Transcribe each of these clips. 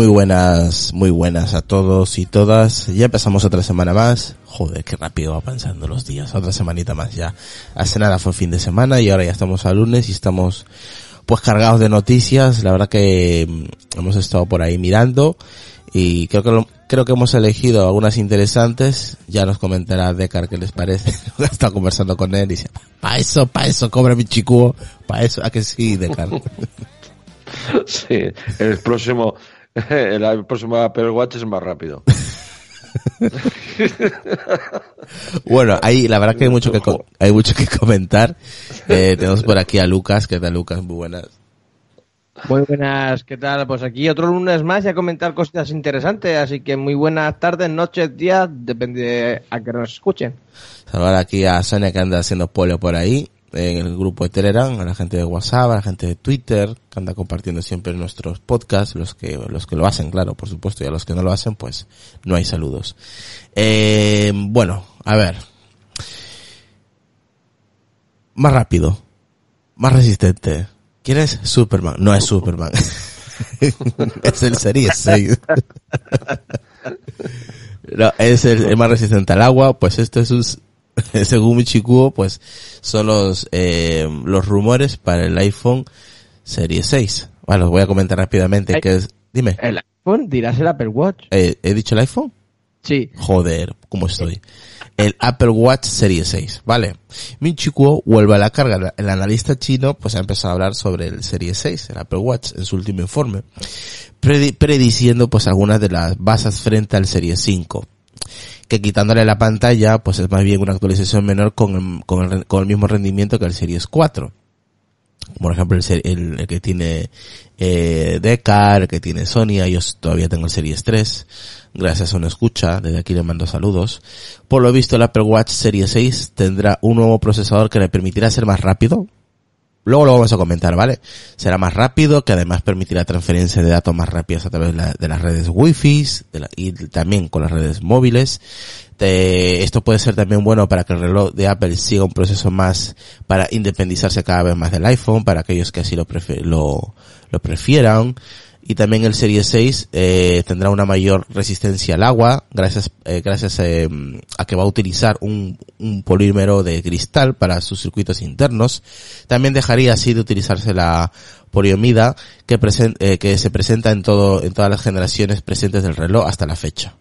Muy buenas, muy buenas a todos y todas. Ya empezamos otra semana más. Joder, qué rápido va pasando los días. Otra semanita más ya. Hace nada fue fin de semana y ahora ya estamos a lunes y estamos pues cargados de noticias. La verdad que mm, hemos estado por ahí mirando y creo que creo que hemos elegido algunas interesantes. Ya nos comentará Decar qué les parece. He estado conversando con él y dice, pa eso, pa eso, cobra mi chico, pa eso, a que sí, Decar. sí, el próximo, el próximo Apple Watch es más rápido. bueno, ahí la verdad que hay mucho que hay mucho que comentar. Eh, tenemos por aquí a Lucas, ¿qué tal Lucas? Muy buenas. Muy buenas, ¿qué tal? Pues aquí otro lunes más y a comentar cosas interesantes, así que muy buenas tardes, noches, días, depende a que nos escuchen. Saludar aquí a Sonia que anda haciendo polio por ahí en el grupo de Telegram, a la gente de WhatsApp, a la gente de Twitter, que anda compartiendo siempre nuestros podcasts, los que, los que lo hacen, claro, por supuesto, y a los que no lo hacen, pues no hay saludos. Eh, bueno, a ver. Más rápido. Más resistente. ¿Quién es Superman? No es Superman. es el Serie 6. no, es el, más resistente al agua, pues esto es un según Michikuo, pues son los, eh, los rumores para el iPhone Serie 6. Bueno, voy a comentar rápidamente que es, dime. ¿El iPhone? ¿Dirás el Apple Watch? Eh, ¿He dicho el iPhone? Sí. Joder, ¿cómo estoy? El Apple Watch Serie 6, ¿vale? Michikuo vuelve a la carga. El analista chino, pues ha empezado a hablar sobre el Serie 6, el Apple Watch, en su último informe, prediciendo, pues, algunas de las bases frente al Serie 5 que quitándole la pantalla, pues es más bien una actualización menor con el, con el, con el mismo rendimiento que el Series 4. Por ejemplo, el, el, que tiene eh, el que tiene Sony, yo todavía tengo el Series 3, gracias a una escucha, desde aquí le mando saludos. Por lo visto el Apple Watch Series 6 tendrá un nuevo procesador que le permitirá ser más rápido, Luego lo vamos a comentar, ¿vale? Será más rápido, que además permitirá transferencia de datos más rápidas a través de, las redes Wi-Fi y también con las redes móviles. esto puede ser también bueno para que el reloj de Apple siga un proceso más para independizarse cada vez más del iPhone, para aquellos que así lo, lo, lo prefieran y también el Serie 6 eh, tendrá una mayor resistencia al agua gracias eh, gracias eh, a que va a utilizar un, polímero de cristal para sus circuitos internos. También dejaría así de utilizarse la poliomida que, eh, que se presenta en todo en todas las generaciones presentes del reloj hasta la fecha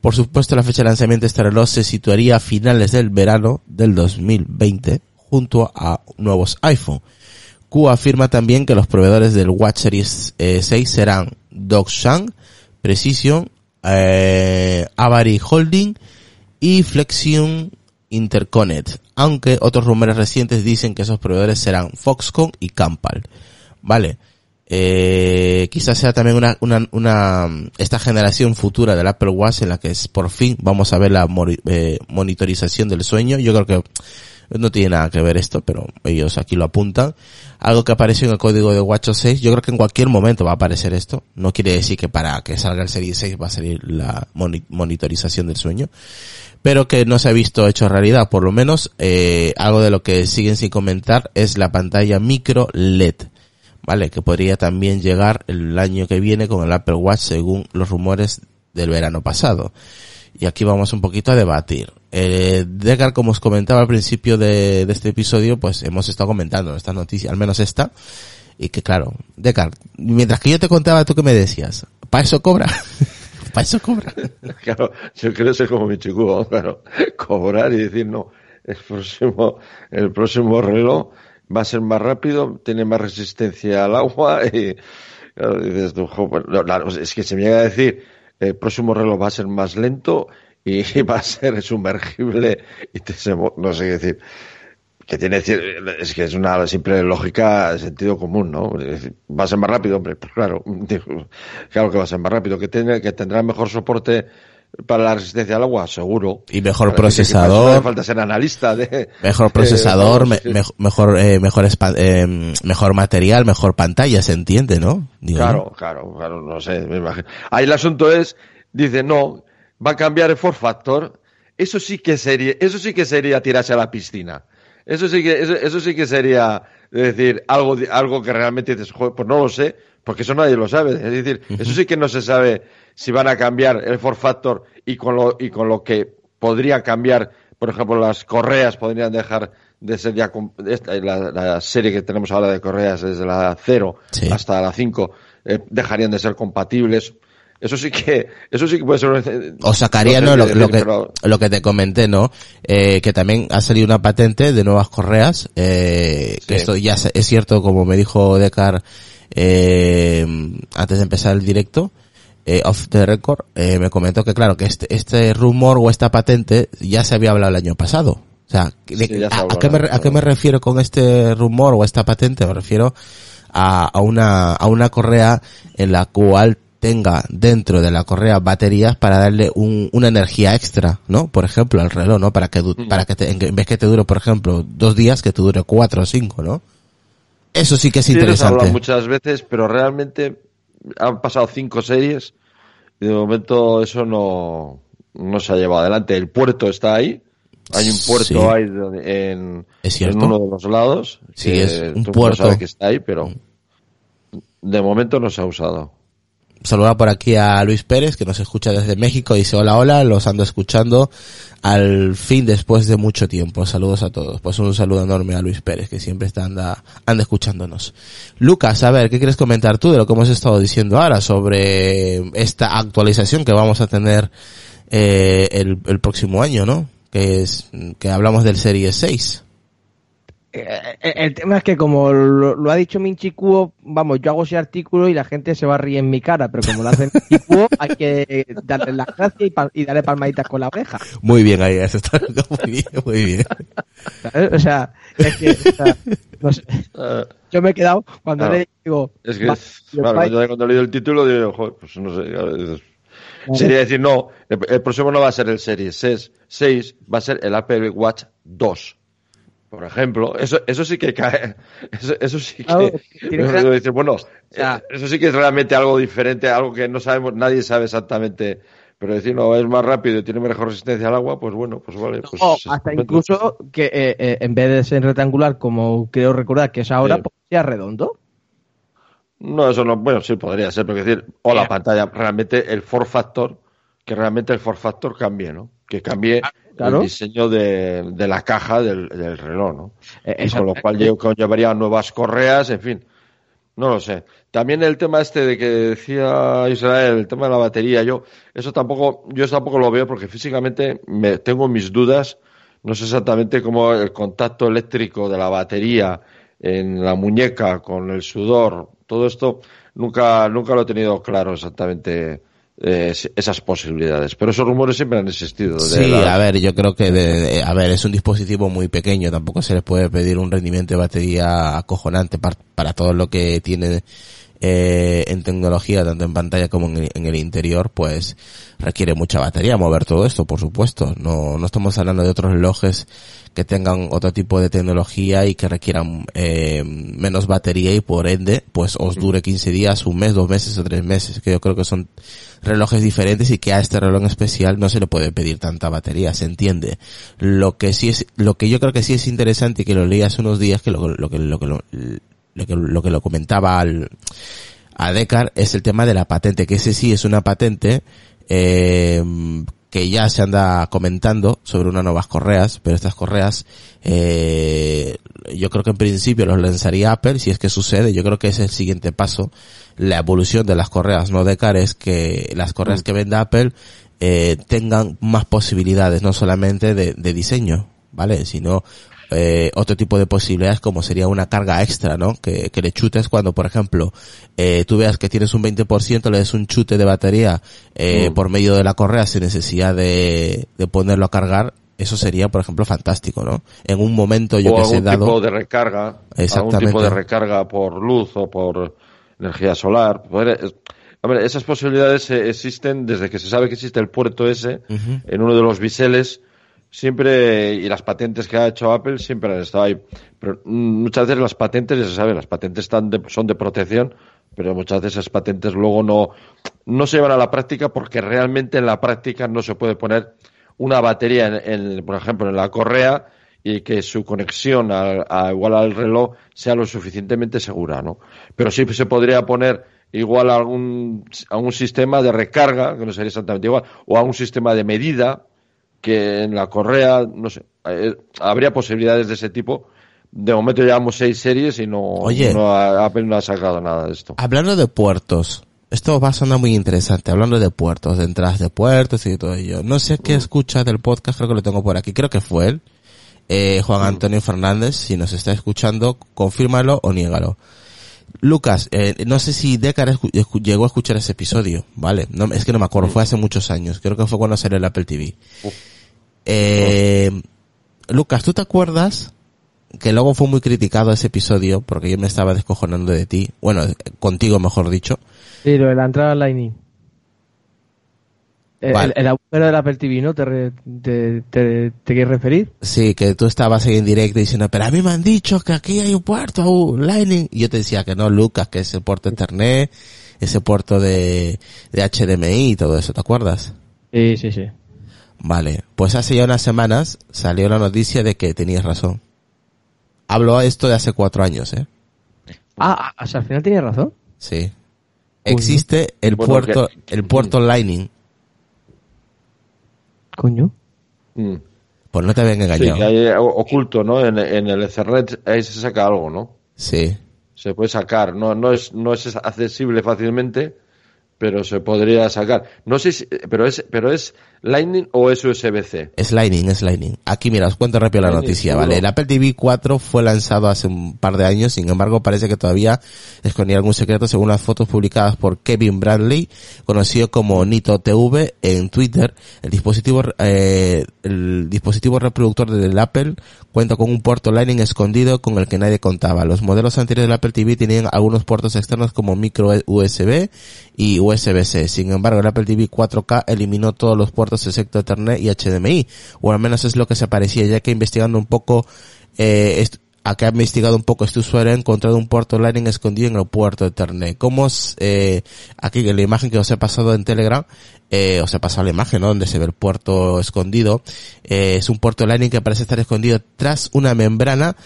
por supuesto la fecha de lanzamiento de este reloj se situaría a finales del verano del 2020 junto a nuevos iPhone Q afirma también que los proveedores del Watch Series 6 eh, serán Dogshan, Precision, eh, Avary Holding y Flexion Interconnect, aunque otros rumores recientes dicen que esos proveedores serán Foxconn y Campal. Vale. Eh, quizás sea también una, una, una, esta generación futura del Apple Watch en la que es, por fin vamos a ver la eh, monitorización del sueño. Yo creo que no tiene nada que ver esto, pero ellos aquí lo apuntan. Algo que apareció en el código de WatchOS 6, yo creo que en cualquier momento va a aparecer esto. No quiere decir que para que salga el Serie 6 va a salir la monitorización del sueño, pero que no se ha visto hecho realidad. Por lo menos, eh, algo de lo que siguen sin comentar es la pantalla micro LED. ¿Vale? Que podría también llegar el año que viene con el Apple Watch según los rumores del verano pasado y aquí vamos un poquito a debatir. Eh, Degar, como os comentaba al principio de, este episodio, pues hemos estado comentando esta noticia, al menos esta, y que claro, Degar, mientras que yo te contaba, tú que me decías, ¿para eso cobra? ¿Para eso cobra? claro, yo quiero ser como mi chico, claro, cobrar y decir, no, el próximo, el próximo reloj va a ser más rápido, tiene más resistencia al agua y, claro, dices pues, es que se me llega a decir, el próximo reloj va a ser más lento y va a ser sumergible y te, no sé qué decir que tiene es que es una simple lógica de sentido común, ¿no? Va a ser más rápido, hombre, pues claro, claro que va a ser más rápido, que tiene, que tendrá mejor soporte para la resistencia al agua, seguro. Y mejor procesador. falta ser analista de. Mejor procesador, mejor, eh, mejor, eh, mejor material, mejor pantalla, se entiende, ¿no? claro, claro, claro, no sé, me imagino. Ahí el asunto es, dice, no, va a cambiar el for factor. Eso sí que sería, eso sí que sería tirarse a la piscina. Eso sí que, eso, eso sí que sería Es decir, algo, algo que realmente dices, "Joder, pues no lo sé, porque eso nadie lo sabe. Es decir, eso sí que no se sabe si van a cambiar el for factor y con lo, y con lo que podría cambiar, por ejemplo, las correas podrían dejar de ser ya la, la serie que tenemos ahora de correas desde la 0 Sí. hasta la 5 eh, dejarían de ser compatibles. Eso sí que, eso sí que puede ser. O sacaría, no Lo, que, lo que te comenté, ¿no? Eh, que también ha salido una patente de nuevas correas, eh, que esto ya es cierto, como me dijo Decar, eh, antes de empezar el directo, eh, off the record, eh, me comentó que claro, que este, este rumor o esta patente ya se había hablado el año pasado. O sea, de- Sí, a, a qué me, ¿a qué me refiero con este rumor o esta patente? Me refiero a, a una, a una correa en la cual tenga dentro de la correa baterías para darle un, una energía extra, ¿no? Por ejemplo, al reloj, ¿no? Para que, Mm. para que te- en vez que te dure, por ejemplo, dos días, que te dure cuatro o cinco, ¿no? Eso sí que es Sí, interesante. muchas veces, pero realmente han pasado cinco series y de momento eso no, no se ha llevado adelante. El puerto está ahí. Hay un puerto Sí. ahí en, Es en uno de los lados. Sí, es un puerto. que está ahí, pero de momento no se ha usado. Saludar por aquí a Luis Pérez, que nos escucha desde México. Dice, hola, hola, los ando escuchando al fin después de mucho tiempo. Saludos a todos. Pues un saludo enorme a Luis Pérez, que siempre está anda, anda escuchándonos. Lucas, a ver, ¿qué quieres comentar tú de lo que hemos estado diciendo ahora sobre esta actualización que vamos a tener eh, el, el próximo año, ¿no? Que es, que hablamos del Serie 6. Eh, eh, El tema es que como lo, lo ha dicho Minchi Kuo, vamos, yo hago ese artículo y la gente se va a reír en mi cara, pero como lo hace Minchi Kuo, hay que darle las gracias y, pa- y darle palmaditas con la oreja. Muy bien, ahí, eso está muy bien, muy bien. O sea, es que, o sea, no sé, yo me he quedado cuando Claro. le digo, es que, claro, cuando he leído el título digo, joder, pues no sé. Sería decir, no, el, el próximo no va a ser el Series 6, 6, va a ser el Apple Watch 2. Por ejemplo, eso, eso sí que cae, eso, eso sí que, dices, bueno, eh, eso sí que es realmente algo diferente, algo que no sabemos, nadie sabe exactamente, pero decir, no, es más rápido y tiene mejor resistencia al agua, pues bueno, pues vale. Pues, o hasta incluso que eh, eh, en vez de ser rectangular, como creo recordar que es ahora, Sí. pues sea redondo. No, eso no, bueno, sí podría ser, pero decir, o la pantalla, realmente el for factor, que realmente el for factor cambie, ¿no? Que cambie Claro. el diseño de, de la caja del, del reloj, ¿no? Eh, con lo cual yo conllevaría nuevas correas, en fin. No lo sé. También el tema este de que decía Israel, el tema de la batería, yo eso tampoco, yo eso tampoco lo veo porque físicamente me tengo mis dudas. No sé exactamente cómo el contacto eléctrico de la batería en la muñeca con el sudor, todo esto nunca nunca lo he tenido claro exactamente eh, esas posibilidades. Pero esos rumores siempre han existido. de Sí, la- a ver, yo creo que, de- de- a ver, es un dispositivo muy pequeño, tampoco se les puede pedir un rendimiento de batería acojonante par- para, todo lo que tiene eh, en tecnología, tanto en pantalla como en el, interior, pues requiere mucha batería mover todo esto, por supuesto. No, no estamos hablando de otros relojes que tengan otro tipo de tecnología y que requieran eh, menos batería y por ende, pues os dure 15 días, un mes, dos meses o tres meses, que yo creo que son relojes diferentes y que a este reloj en especial no se le puede pedir tanta batería, se entiende. Lo que sí es, lo que yo creo que sí es interesante y que lo leí hace unos días, que lo, lo que, lo que lo, lo que lo que lo comentaba al, a Decar es el tema de la patente, que ese sí es una patente, eh, que ya se anda comentando sobre unas nuevas correas, pero estas correas, eh, yo creo que en principio los lanzaría Apple, si es que sucede, yo creo que es el siguiente paso, la evolución de las correas, no Decar, es que las correas que venda Apple, eh, tengan más posibilidades, no solamente de, de diseño, ¿vale? Sino eh, otro tipo de posibilidades como sería una carga extra, ¿no? Que, que le chutes cuando, por ejemplo, eh, tú veas que tienes un 20%, le des un chute de batería eh, Mm. por medio de la correa sin necesidad de, de ponerlo a cargar, eso sería, por ejemplo, fantástico, ¿no? En un momento yo o que sé algún dado... tipo de recarga, algún Exactamente. tipo de recarga por luz o por energía solar. Es- hombre, esas posibilidades eh, existen desde que se sabe que existe el puerto ese en uno de los biseles. Siempre, y las patentes que ha hecho Apple siempre han estado ahí. Pero mm, muchas veces las patentes, ya se sabe, las patentes están de- son de protección, pero muchas veces esas patentes luego no, no se llevan a la práctica porque realmente en la práctica no se puede poner una batería, en, en, por ejemplo, en la correa y que su conexión a, a igual al reloj sea lo suficientemente segura, ¿no? Pero sí se podría poner igual a algún, a un sistema de recarga, que no sería exactamente igual, o a un sistema de medida que en la correa, no sé, eh, habría posibilidades de ese tipo. De momento llevamos seis series y no, Oye. no ha, Apple no ha sacado nada de esto. Hablando de puertos, esto va a sonar muy interesante, hablando de puertos, de entradas de puertos y todo ello. No sé qué escucha del podcast, creo que lo tengo por aquí, creo que fue él, eh, Juan Antonio Fernández, si nos está escuchando, confírmalo o niégalo. Lucas, eh, no sé si Decar llegó a escuchar ese episodio, ¿vale? No, es que no me acuerdo, fue hace muchos años, creo que fue cuando salió el Apple TV. Uf. Eh, Lucas, ¿tú te acuerdas que luego fue muy criticado ese episodio porque yo me estaba descojonando de ti, bueno, eh, contigo mejor dicho. Sí, lo de la entrada Lightning. El, Vale. el agujero del Apple TV, ¿no? ¿Te, re- te, te, te quieres referir? Sí, que tú estabas ahí en directo diciendo, pero a mí me han dicho que aquí hay un puerto uh, Lightning. Y yo te decía que no, Lucas, que es el puerto Ethernet, ese puerto de, de HDMI y todo eso, ¿te acuerdas? Sí, sí, sí. Vale, pues hace ya unas semanas salió la noticia de que tenías razón. Hablo esto de hace cuatro años, ¿eh? Ah, ah, o sea, al final tenías razón. Sí. Existe el Bueno, puerto, que- el puerto Lightning. Coño. Mm. Pues no te habían Sí, engañado. que hay oculto, ¿no? En, en el Ethernet ahí se saca algo, ¿no? Sí. Se puede sacar, no, no es, no es accesible fácilmente, pero se podría sacar. No sé si, pero es, pero es Lightning o es USB-C. Es Lightning, es Lightning. Aquí mira, os cuento rápido la Lightning, noticia, seguro. ¿vale? El Apple TV 4 fue lanzado hace un par de años, sin embargo parece que todavía escondía algún secreto según las fotos publicadas por Kevin Bradley, conocido como Nito TV en Twitter. El dispositivo, eh, el dispositivo reproductor del Apple cuenta con un puerto Lightning escondido con el que nadie contaba. Los modelos anteriores del Apple TV tenían algunos puertos externos como micro USB y USB-C. Sin embargo, el Apple TV 4K eliminó todos los puertos excepto Ethernet y HDMI, o al menos es lo que se parecía, ya que investigando un poco, eh, acá ha investigado un poco este usuario ha encontrado un puerto Lightning escondido en el puerto Ethernet. Como eh, aquí en la imagen que os he pasado en Telegram, eh, os he pasado la imagen, ¿no? Donde se ve el puerto escondido. Eh, es un puerto Lightning que parece estar escondido tras una membrana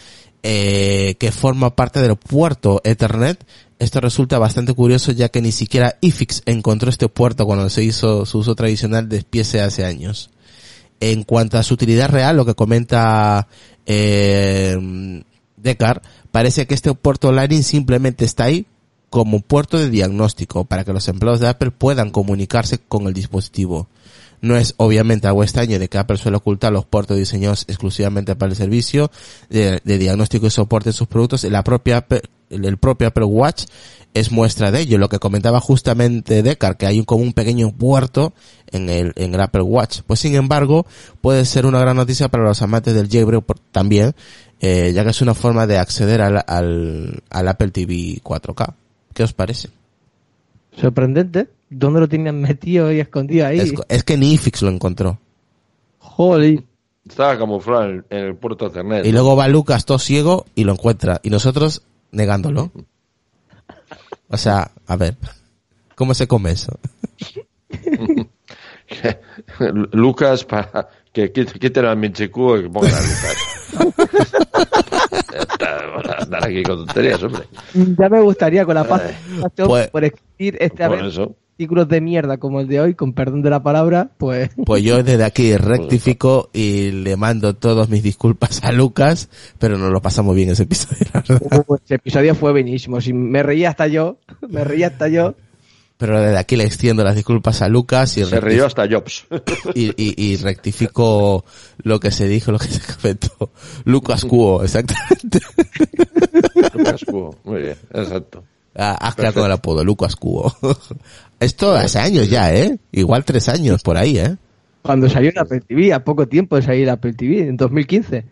eh, que forma parte del puerto Ethernet. Esto resulta bastante curioso ya que ni siquiera iFix encontró este puerto cuando se hizo su uso tradicional despiece hace años. En cuanto a su utilidad real, lo que comenta eh, Decar, parece que este puerto Lightning simplemente está ahí como puerto de diagnóstico para que los empleados de Apple puedan comunicarse con el dispositivo. No es obviamente algo extraño de que Apple suele ocultar los puertos diseñados exclusivamente para el servicio de, de diagnóstico y soporte de sus productos. La propia Apple- el, el propio Apple Watch es muestra de ello. Lo que comentaba justamente Decar, que hay un, como un pequeño puerto en el, en el Apple Watch. Pues sin embargo, puede ser una gran noticia para los amantes del jailbreak por- también, eh, ya que es una forma de acceder al, al, al Apple TV 4K. ¿Qué os parece? Sorprendente. ¿Dónde lo tenían metido y escondido ahí? Es, es que ni iFix lo encontró. Joder. Estaba camuflado en, en el puerto Ethernet. Y luego va Lucas todo ciego y lo encuentra. Y nosotros negándolo. O sea, a ver. ¿Cómo se come eso? Lucas para que quite- quiten al Minchiku y que pongan a Lucas. Andar aquí con tonterías, hombre. Ya me gustaría con la paz Pues- por escribir este a Por ver, eso. Artículos de mierda como el de hoy, con perdón de la palabra, pues Pues yo desde aquí rectifico y le mando todas mis disculpas a Lucas, pero nos lo pasamos bien ese episodio, la verdad. uh, ese episodio fue buenísimo. Si me reía hasta yo, me reía hasta yo. Pero desde aquí le extiendo las disculpas a Lucas y, Se rió hasta Jobs. y, y- y rectifico lo que se dijo, lo que se comentó. Lucas Cuo, exactamente. Lucas Cuo. Muy bien, exacto. Ah, Has creado con el apodo, Lucas Cuo. Esto hace años ya, ¿eh? Igual tres años por ahí, ¿eh? Cuando salió el Apple TV, a poco tiempo de salir el Apple TV, en 2015.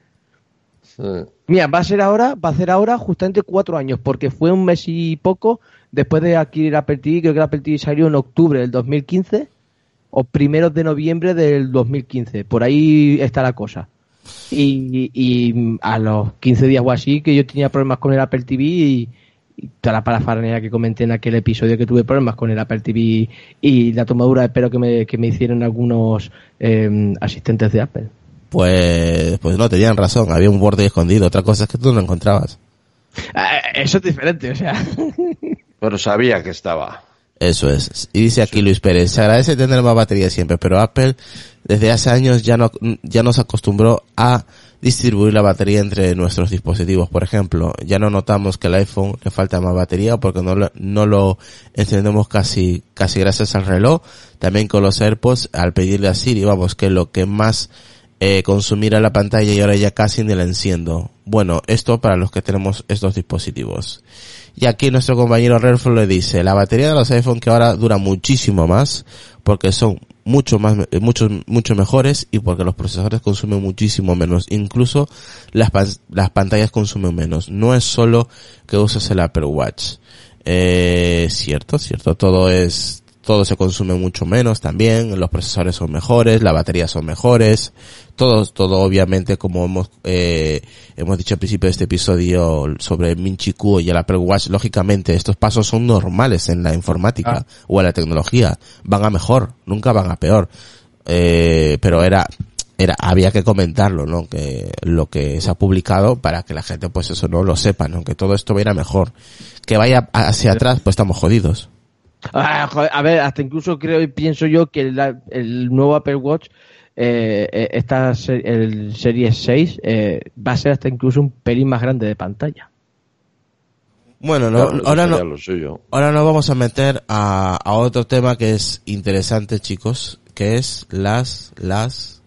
Sí. Mira, va a ser ahora, va a ser ahora justamente cuatro años, porque fue un mes y poco después de adquirir Apple TV, creo que el Apple TV salió en octubre del 2015 o primeros de noviembre del 2015, por ahí está la cosa. Y, y a los 15 días o así que yo tenía problemas con el Apple TV y, y toda la parafernalia que comenté en aquel episodio que tuve problemas con el Apple TV y la tomadura de pelo que me, que me hicieron algunos eh, asistentes de Apple. Pues, pues no, tenían razón, había un borde escondido, otra cosa es que tú no lo encontrabas. Ah, Eso es diferente, o sea. Pero sabía que estaba. Eso es. Y dice aquí Luis Pérez, se agradece tener más batería siempre, pero Apple desde hace años ya no, ya nos acostumbró a distribuir la batería entre nuestros dispositivos. Por ejemplo, ya no notamos que el iPhone le falta más batería porque no lo, no lo encendemos casi, casi gracias al reloj. También con los AirPods, al pedirle a Siri, vamos, que lo que más eh, consumirá la pantalla y ahora ya casi ni la enciendo. Bueno, esto para los que tenemos estos dispositivos. Y aquí nuestro compañero Redford le dice, la batería de los iPhone que ahora dura muchísimo más porque son mucho más, mucho, mucho mejores y porque los procesadores consumen muchísimo menos. Incluso las, las pantallas consumen menos. No es solo que uses el Apple Watch. Eh, cierto, cierto. Todo es, todo se consume mucho menos también, los procesadores son mejores, las baterías son mejores, todo, todo obviamente como hemos, eh, hemos dicho al principio de este episodio sobre el Minchi y el Apple Watch, lógicamente estos pasos son normales en la informática Ah. o en la tecnología, van a mejor, nunca van a peor, eh, pero era, era, había que comentarlo, ¿no? Que lo que se ha publicado para que la gente pues eso no lo sepa, ¿no? Que todo esto vaya mejor. Que vaya hacia atrás, pues estamos jodidos. Ah, joder, a ver, hasta incluso creo y pienso yo que el, el nuevo Apple Watch, eh, eh, esta el Series 6, eh, va a ser hasta incluso un pelín más grande de pantalla. Bueno, no, Claro, ahora no, lo suyo. ahora nos vamos a meter a, a otro tema que es interesante, chicos, que es las, las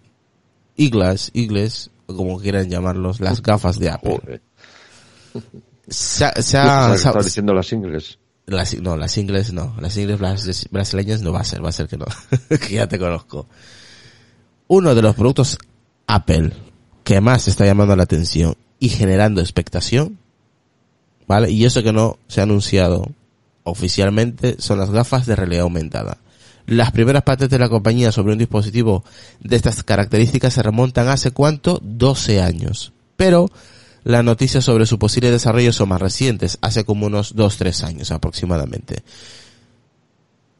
iglas, igles, o como quieran llamarlos, las gafas de Apple. Joder. Se, ha- se ha- se ha- diciendo las ingles. Las, no, las ingles no, las ingles bras- brasileñas no va a ser, va a ser que no, que ya te conozco. Uno de los productos Apple que más está llamando la atención y generando expectación, ¿vale? Y eso que no se ha anunciado oficialmente son las gafas de realidad aumentada. Las primeras patentes de la compañía sobre un dispositivo de estas características se remontan hace cuánto? 12 años. Pero las noticias sobre su posible desarrollo son más recientes, hace como unos 2-3 años aproximadamente.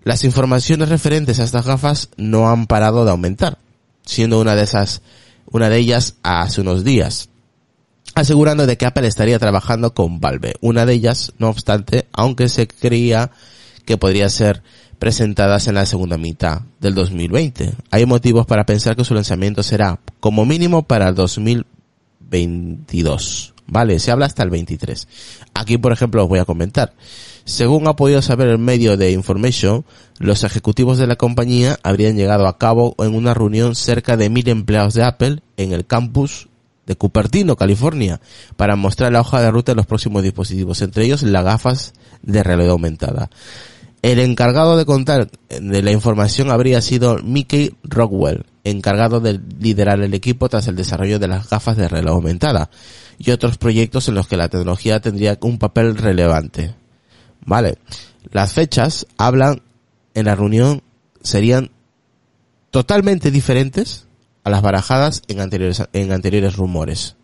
Las informaciones referentes a estas gafas no han parado de aumentar, siendo una de esas, una de ellas hace unos días, asegurando de que Apple estaría trabajando con Valve. Una de ellas, no obstante, aunque se creía que podría ser presentadas en la segunda mitad del 2020. Hay motivos para pensar que su lanzamiento será como mínimo para el 2022. Vale, se habla hasta el 23. Aquí, por ejemplo, os voy a comentar. Según ha podido saber el medio de Information, los ejecutivos de la compañía habrían llegado a cabo en una reunión cerca de mil empleados de Apple en el campus de Cupertino, California, para mostrar la hoja de ruta de los próximos dispositivos, entre ellos las gafas de realidad aumentada. El encargado de contar de la información habría sido Mickey Rockwell, encargado de liderar el equipo tras el desarrollo de las gafas de realidad aumentada y otros proyectos en los que la tecnología tendría un papel relevante. Vale. Las fechas hablan en la reunión serían totalmente diferentes a las barajadas en anteriores, en anteriores rumores.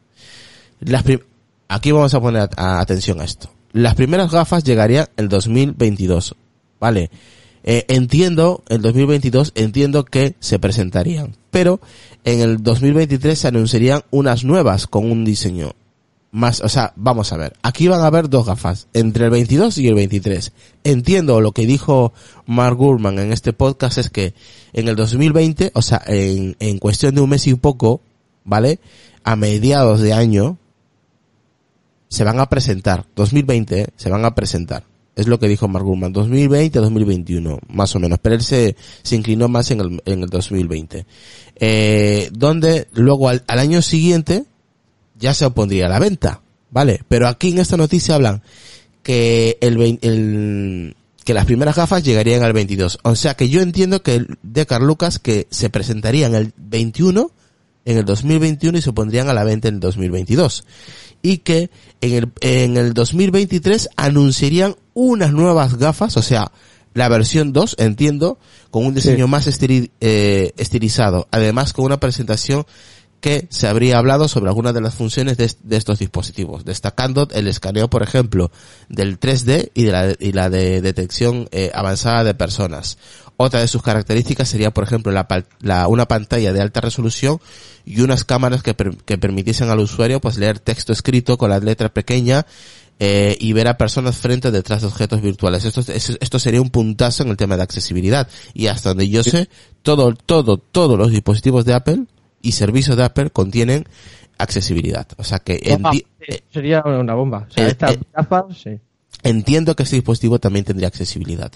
Aquí vamos a poner atención a esto. Las primeras gafas llegarían el 2022. Vale. Eh, entiendo, el 2022 entiendo que se presentarían. Pero en el 2023 se anunciarían unas nuevas con un diseño más, o sea, vamos a ver, aquí van a haber dos gafas, entre el 22 y el 23. Entiendo lo que dijo Mark Gurman en este podcast es que en el 2020, o sea, en, en cuestión de un mes y poco, ¿vale? A mediados de año, se van a presentar, 2020, ¿eh? se van a presentar. Es lo que dijo Mark Gurman, 2020-2021, más o menos, pero él se, se inclinó más en el, en el 2020. Eh, donde luego al, al año siguiente, ya se opondría a la venta, ¿vale? Pero aquí en esta noticia hablan que el, el- que las primeras gafas llegarían al 22. O sea que yo entiendo que el Decar Lucas que se presentarían el 21 en el 2021 y se pondrían a la venta en el 2022. Y que en el, en el 2023 anunciarían unas nuevas gafas, o sea, la versión 2, entiendo, con un diseño Sí. más eh, estilizado. Además, con una presentación que se habría hablado sobre algunas de las funciones de, de estos dispositivos, destacando el escaneo, por ejemplo, del 3D y de la, y la de detección eh, avanzada de personas. Otra de sus características sería, por ejemplo, la, la, una pantalla de alta resolución y unas cámaras que, per, que permitiesen al usuario pues leer texto escrito con la letra pequeña eh, y ver a personas frente o detrás de objetos virtuales. Esto, esto sería un puntazo en el tema de accesibilidad. Y hasta donde yo sé, todo, todo, todos los dispositivos de Apple y servicios de Apple contienen accesibilidad. O sea que bomba, sería una bomba. O sea, eh, eh, gafas, sí. Entiendo que este dispositivo también tendría accesibilidad.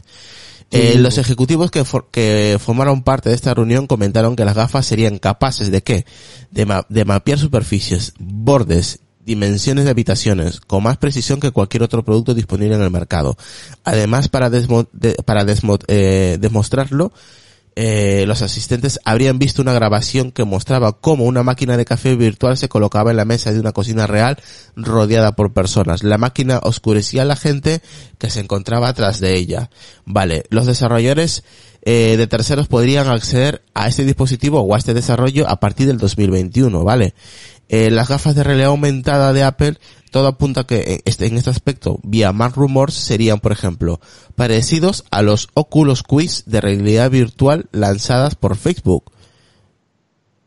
Eh, los ejecutivos que, for que formaron parte de esta reunión comentaron que las gafas serían capaces de qué? De, ma de mapear superficies, bordes, dimensiones de habitaciones con más precisión que cualquier otro producto disponible en el mercado. Además, para, desmo de para desmo eh, demostrarlo, eh, los asistentes habrían visto una grabación que mostraba cómo una máquina de café virtual se colocaba en la mesa de una cocina real rodeada por personas. La máquina oscurecía a la gente que se encontraba atrás de ella. Vale, los desarrolladores eh, de terceros podrían acceder a este dispositivo o a este desarrollo a partir del 2021, ¿vale? Eh, las gafas de realidad aumentada de Apple todo apunta que este, en este aspecto, vía más rumors, serían, por ejemplo, parecidos a los Oculus Quiz de realidad virtual lanzadas por Facebook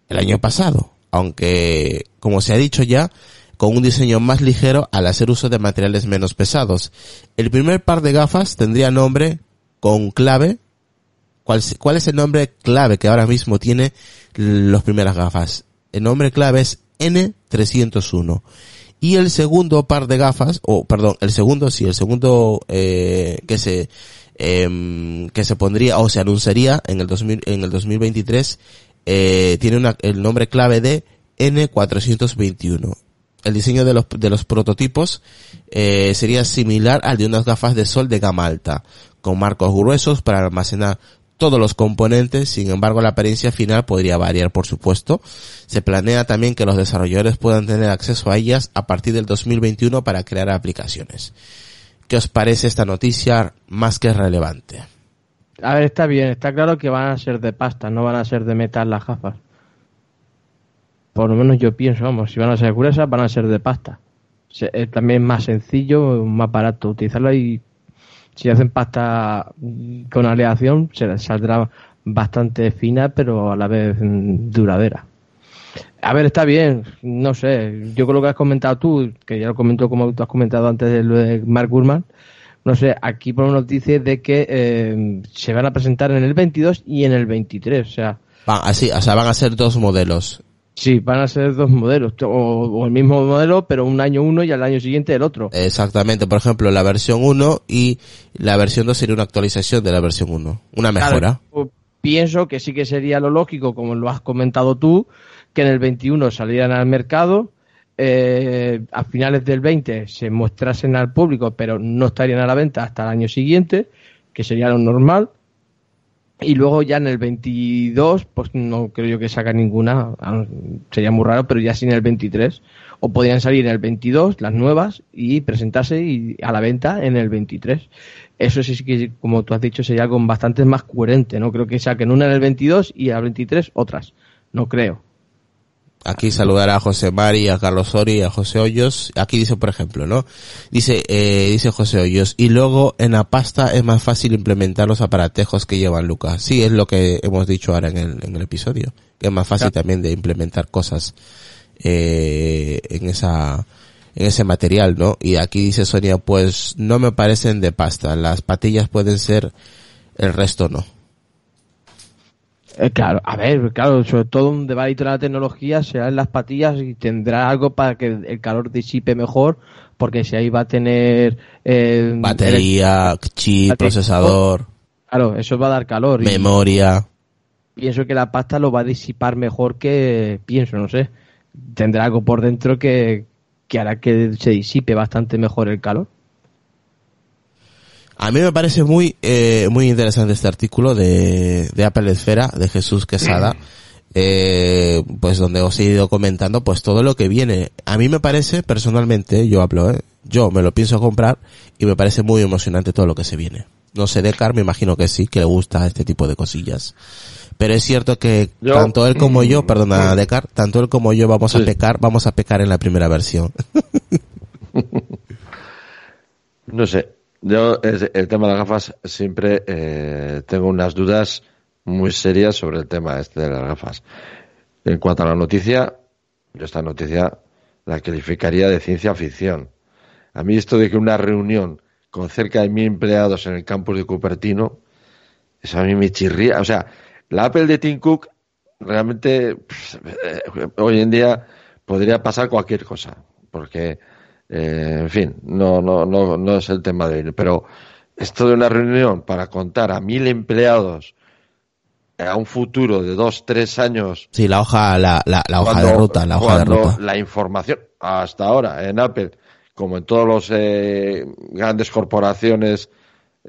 el año pasado, aunque, como se ha dicho ya, con un diseño más ligero al hacer uso de materiales menos pesados. El primer par de gafas tendría nombre con clave. ¿Cuál, cuál es el nombre clave que ahora mismo tiene las primeras gafas? El nombre clave es N301 y el segundo par de gafas, o perdón, el segundo, sí, el segundo eh, que se eh, que se pondría o se anunciaría en el 2000, en el 2023 eh, tiene una, el nombre clave de N421. El diseño de los, de los prototipos eh, sería similar al de unas gafas de sol de gama alta, con marcos gruesos para almacenar todos los componentes, sin embargo la apariencia final podría variar por supuesto. Se planea también que los desarrolladores puedan tener acceso a ellas a partir del 2021 para crear aplicaciones. ¿Qué os parece esta noticia más que relevante? A ver, está bien, está claro que van a ser de pasta, no van a ser de metal las gafas. Por lo menos yo pienso, vamos, si van a ser gruesas, van a ser de pasta. Es también más sencillo, más barato utilizarlo y si hacen pasta con aleación, se saldrá bastante fina, pero a la vez duradera. A ver, está bien, no sé, yo creo que has comentado tú, que ya lo comentó como tú has comentado antes de lo de Mark Gurman, no sé, aquí por nos dice de que eh, se van a presentar en el 22 y en el 23, o sea... así, o sea, van a ser dos modelos. Sí, van a ser dos modelos, o, el mismo modelo, pero un año uno y al año siguiente el otro. Exactamente, por ejemplo, la versión 1 y la versión 2 sería una actualización de la versión 1, una mejora. pienso que sí que sería lo lógico, como lo has comentado tú, que en el 21 salieran al mercado, eh, a finales del 20 se mostrasen al público, pero no estarían a la venta hasta el año siguiente, que sería lo normal y luego ya en el 22, pues no creo yo que saca ninguna, ah, sería muy raro, pero ya sin el 23. O podrían salir en el 22 las nuevas y presentarse a la venta en el 23. Eso sí que, como tú has dicho, sería algo bastante más coherente. No creo que saquen una en el 22 y al 23 otras. No creo. Aquí saludar a José Mari, a Carlos Sori, a José Hoyos. Aquí dice, por ejemplo, ¿no? Dice, eh, dice José Hoyos, y luego en la pasta es más fácil implementar los aparatejos que llevan Lucas. Sí, es lo que hemos dicho ahora en el, en el episodio. Que es más fácil también de implementar cosas, eh, en esa, en ese material, ¿no? Y aquí dice Sonia, pues no me parecen de pasta. Las patillas pueden ser, el resto no. Eh, claro, a ver, claro, sobre todo un debate de la tecnología será en las patillas y tendrá algo para que el calor disipe mejor, porque si ahí va a tener eh, batería, chip, procesador, claro, eso va a dar calor. Memoria. pienso que la pasta lo va a disipar mejor que, pienso, no sé, tendrá algo por dentro que, que hará que se disipe bastante mejor el calor. A mí me parece muy, eh, muy interesante este artículo de, de Apple Esfera, de Jesús Quesada, eh, pues donde os he ido comentando pues todo lo que viene. A mí me parece, personalmente, yo hablo, eh, yo me lo pienso comprar y me parece muy emocionante todo lo que se viene. No sé, Decar, me imagino que sí, que le gusta este tipo de cosillas. Pero es cierto que Yo- tanto él como yo, perdona, Decar, tanto él como yo vamos a pecar, vamos a pecar en la primera versión. No sé, yo el tema de las gafas siempre eh, tengo unas dudas muy serias sobre el tema este de las gafas. En cuanto a la noticia, yo esta noticia la calificaría de ciencia ficción. A mí esto de que una reunión con cerca de mil empleados en el campus de Cupertino, eso a mí me chirría. O sea, la Apple de Tim Cook realmente eh, hoy en día podría pasar cualquier cosa, porque eh, en fin, no, no, no, no es el tema de hoy. Pero esto de una reunión para contar a mil empleados a un futuro de dos, tres años Sí, la hoja, la, la, la hoja de ruta, la hoja de ruta. la información hasta ahora en Apple como en todos los eh, grandes corporaciones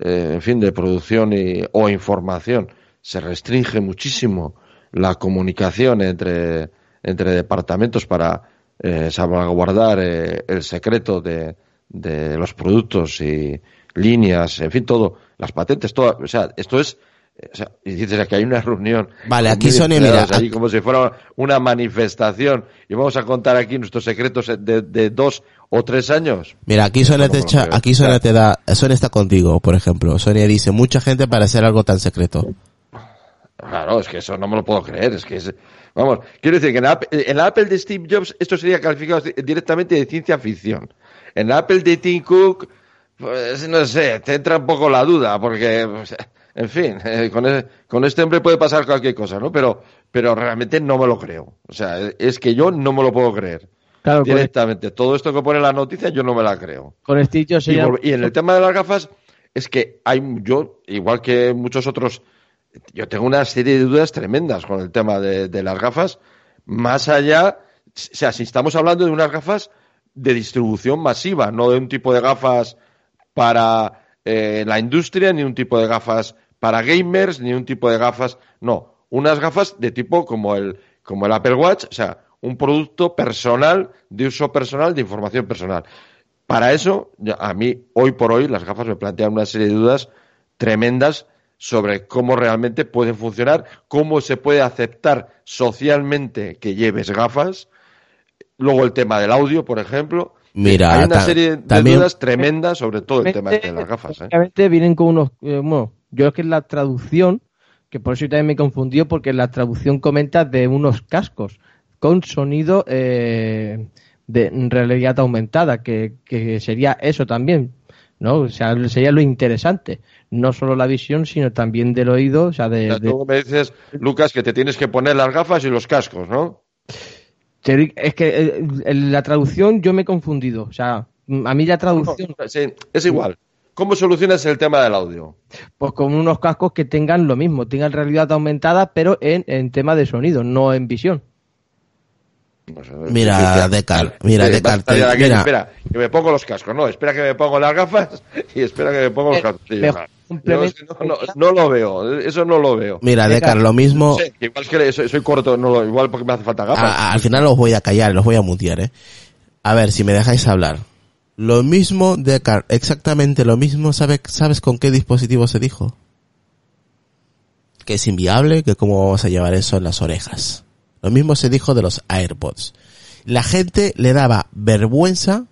eh, en fin de producción y, o información se restringe muchísimo la comunicación entre entre departamentos para eh, salvaguardar eh, el secreto de, de los productos y líneas en fin todo las patentes todo o sea esto es eh, o sea, y dices que hay una reunión Vale, aquí empleados mira, allí como si fuera una manifestación y vamos a contar aquí nuestros secretos de, de dos o tres años. Mira, aquí Sonia te echa, aquí Sonia te da, Sonia está contigo, por ejemplo. Sonia dice, mucha gente para hacer algo tan secreto. Claro, es que eso no me lo puedo creer. Es que es, vamos, quiero decir que en la, Apple, en la Apple de Steve Jobs esto sería calificado directamente de ciencia ficción. En la Apple de Tim Cook, pues no sé, te entra un poco la duda, porque, pues, en fin, eh, con, e- con este hombre puede pasar cualquier cosa, ¿no? Pero, pero realmente no me lo creo. O sea, es que yo no me lo puedo creer. Claro, con, Directamente, todo esto que pone la noticia yo no me la creo. con Steve Jobs Y, sería- y en el tema de las gafas, es que hay, yo, igual que muchos otros, yo tengo una serie de dudas tremendas con el tema de, las gafas, más allá, o sea, si estamos hablando de unas gafas de distribución masiva, no de un tipo de gafas para eh, la industria, ni un tipo de gafas para gamers, ni un tipo de gafas, no, unas gafas de tipo como el, como el Apple Watch, o sea, un producto personal, de uso personal, de información personal. Para eso, a mí, hoy por hoy, las gafas me plantean una serie de dudas tremendas sobre cómo realmente pueden funcionar, cómo se puede aceptar socialmente que lleves gafas. Luego el tema del audio, por ejemplo. Mira, Hay una serie de también- dudas tremendas sobre todo el tema de las gafas. ¿eh? Obviamente vienen con unos. eh, bueno, yo es que en la traducción, que por eso también me confundió, porque en la traducción comenta de unos cascos con sonido eh, de realidad aumentada, que, que sería eso también, ¿no? O sea, sería lo interesante. No solo la visión, sino también del oído, o sea, de. O sea, de- Luego me dices, Lucas, que te tienes que poner las gafas y los cascos, ¿no? Es que eh, en la traducción yo me he confundido. O sea, a mí la traducción, No, sí, es igual. ¿Cómo solucionas el tema del audio? pues con unos cascos que tengan lo mismo, tengan realidad aumentada, pero en, en tema de sonido, no en visión. No sé, Mira, Decar, mira, eh, Decar, basta ya de te- aquello, mira. Espera, que me pongo los cascos. No, espera que me pongo las gafas y espera que me pongo los Eh, cascos. Sí, no, lo veo, eso no lo veo. Mira, Decar, lo mismo, que igual es que soy, soy corto, no lo- igual porque me hace falta gafas. a- a- al final los voy a callar, los voy a mutear, eh. A ver, si me dejáis hablar. Lo mismo, Decar, exactamente lo mismo, ¿sabe- ¿sabes con qué dispositivo se dijo? Que es inviable, que cómo vamos a llevar eso en las orejas. Lo mismo se dijo de los AirPods. La gente le daba vergüenza,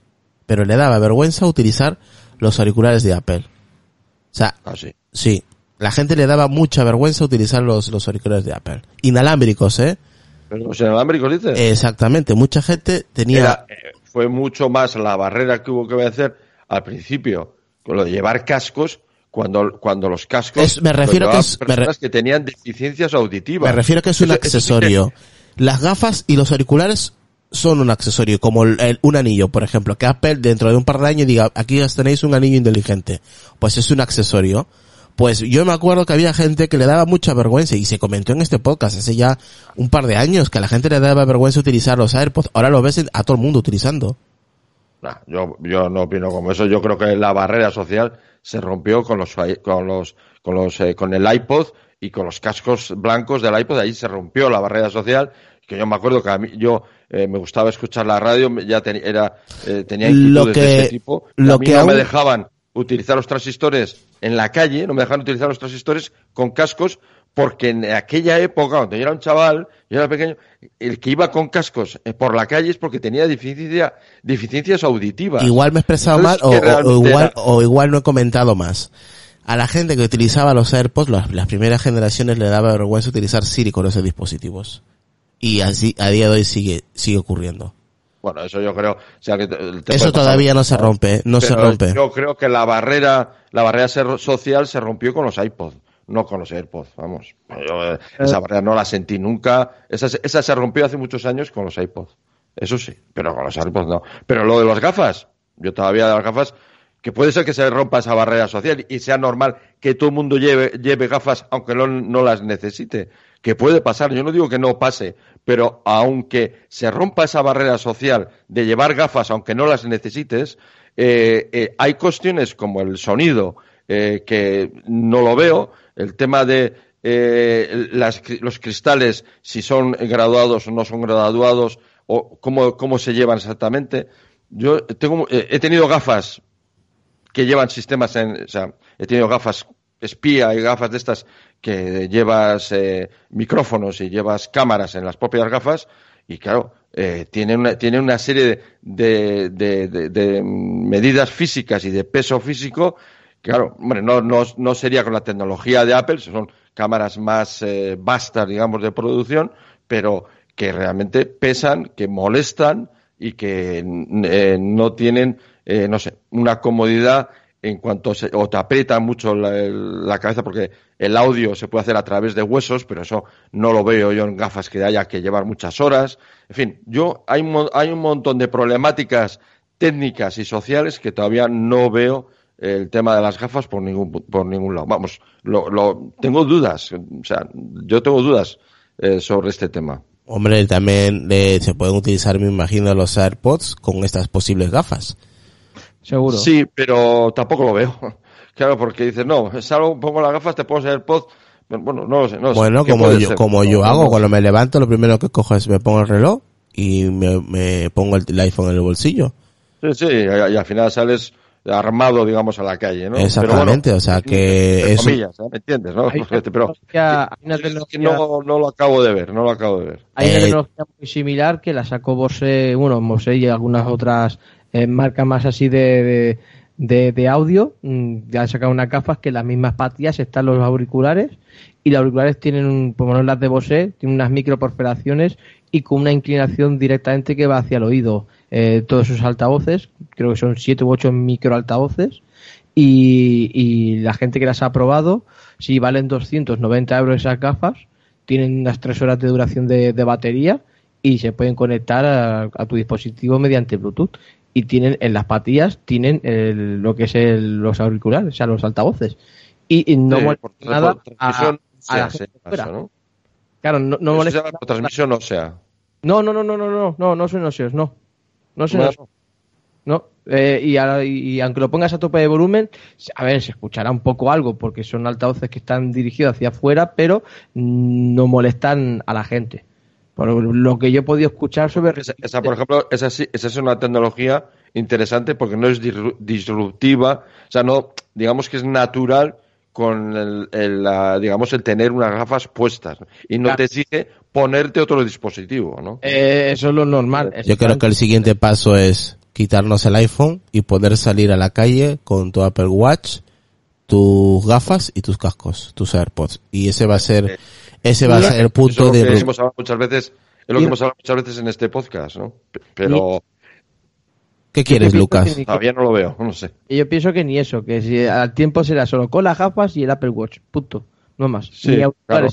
pero le daba vergüenza utilizar los auriculares de Apple. O sea, Ah, sí. Sí, la gente le daba mucha vergüenza utilizar los, los auriculares de Apple. Inalámbricos, ¿eh? Los inalámbricos, dices. Exactamente, mucha gente tenía... Era, eh, fue mucho más la barrera que hubo que vencer al principio con lo de llevar cascos cuando, cuando los cascos Es- me refiero que es- me re- personas que tenían deficiencias auditivas. Me refiero que es un accesorio. Las gafas y los auriculares son un accesorio, como el- un anillo, por ejemplo, que Apple dentro de un par de años diga, aquí tenéis un anillo inteligente. Pues es un accesorio. Pues yo me acuerdo que había gente que le daba mucha vergüenza y se comentó en este podcast hace ya un par de años que a la gente le daba vergüenza utilizar los AirPods. Ahora lo ves a todo el mundo utilizando. Yo, yo no opino como eso. Yo creo que la barrera social se rompió con los, con los, con los, eh, con el iPod y con los cascos blancos del iPod. Ahí se rompió la barrera social. Que yo me acuerdo que a mí, yo eh, me gustaba escuchar la radio, ya ten- era, eh, tenía Lo inquietudes que- de ese tipo. lo a mí que no me dejaban utilizar los transistores en la calle, no me dejaban utilizar los transistores con cascos, porque en aquella época, cuando yo era un chaval, yo era pequeño, el que iba con cascos eh, por la calle es porque tenía deficiencia, deficiencias auditivas. Igual me he expresado mal o, igual, o igual no he comentado más. A la gente que utilizaba los AirPods, las, primeras generaciones le daba vergüenza utilizar Siri con esos dispositivos. Y así, a día de hoy sigue, sigue ocurriendo. Bueno, eso yo creo. eso todavía no se rompe, no se rompe. Yo creo que la barrera, la barrera social se rompió con los iPods, no con los AirPods. Vamos, eh, esa barrera no la sentí nunca. Esa, esa se rompió hace muchos años con los iPods. Eso sí, pero con los AirPods no. Pero lo de las gafas, yo todavía de las gafas, que puede ser que se rompa esa barrera social y sea normal que todo el mundo lleve, lleve gafas aunque no, no las necesite que puede pasar, yo no digo que no pase, pero aunque se rompa esa barrera social de llevar gafas aunque no las necesites, eh, eh, hay cuestiones como el sonido, eh, que no lo veo, el tema de los cristales, si son graduados o no son graduados, o cómo, cómo se llevan exactamente. Yo tengo, he tenido gafas que llevan sistemas en, o sea, he tenido gafas espía y gafas de estas que llevas eh, micrófonos y llevas cámaras en las propias gafas y claro, eh, tiene, una, tiene una serie de, de, medidas físicas y de peso físico. Claro, hombre, no, no, no sería con la tecnología de Apple, son cámaras más eh, vastas, digamos, de producción, pero que realmente pesan, que molestan y que eh, no tienen, no sé, una comodidad en cuanto se, o te aprieta mucho la, cabeza porque el audio se puede hacer a través de huesos, pero eso no lo veo yo en gafas que haya que llevar muchas horas. En fin, yo hay, hay un montón de problemáticas técnicas y sociales que todavía no veo el tema de las gafas por ningún por ningún lado. Vamos, lo tengo dudas, o sea, yo tengo dudas eh, sobre este tema. Hombre, también eh, se pueden utilizar, me imagino, los AirPods con estas posibles gafas seguro. Sí, pero tampoco lo veo. Claro, porque dices, no, salgo, pongo las gafas, te puedo el pod. Bueno, no lo sé. No bueno, como yo, como yo hago, cuando me levanto, lo primero que cojo es me pongo el reloj y me, me pongo el, iPhone en el bolsillo. Sí, sí, y, al final sales armado, digamos, a la calle, ¿no? Exactamente, o sea que eso... ¿eh? ¿me entiendes, no? Pero no, no lo acabo de ver, no lo acabo de ver. Hay una eh, tecnología muy similar que la sacó Bose, bueno, Bose y algunas otras eh, marca más así de, de, audio. Mm, ya han sacado unas gafas que las mismas patillas están los auriculares y los auriculares tienen, por menos las de Bose, tienen unas microperforaciones y con una inclinación directamente que va hacia el oído. Eh, todos esos altavoces, creo que son 7 u 8 microaltavoces. Y, y la gente que las ha probado, si valen 290 euros esas gafas, tienen unas 3 horas de duración de, batería y se pueden conectar a, tu dispositivo mediante Bluetooth y tienen en las patillas tienen lo que es los auriculares, o sea, los altavoces. Y, no molesta nada a, la ¿no? Claro, no, no molesta. Por transmisión o sea. No, no, no, no, no, no, no, no son óseos, no. No son no. No, eh, y, y, aunque lo pongas a tope de volumen, a ver, se escuchará un poco algo porque son altavoces que están dirigidos hacia afuera, pero no molestan a la gente. Por lo que yo he podido escuchar sobre... Esa, por ejemplo, esa, esa es una tecnología interesante porque no es disruptiva, o sea, no, digamos que es natural con el, digamos, el tener unas gafas puestas y no te exige ponerte otro dispositivo, ¿no? Eh, eso es lo normal. Yo creo que el siguiente paso es quitarnos el iPhone y poder salir a la calle con tu Apple Watch, tus gafas y tus cascos, tus AirPods. Y ese va a ser ese va a ser el punto de... Es lo que hemos hablado muchas veces, es lo que hemos hablado muchas veces en este podcast, ¿no? Pero... ¿Qué quieres, Lucas? Todavía no lo veo, no sé. Yo pienso que ni eso, que si al tiempo será solo con las gafas y el Apple Watch, punto, no más. Sí, claro.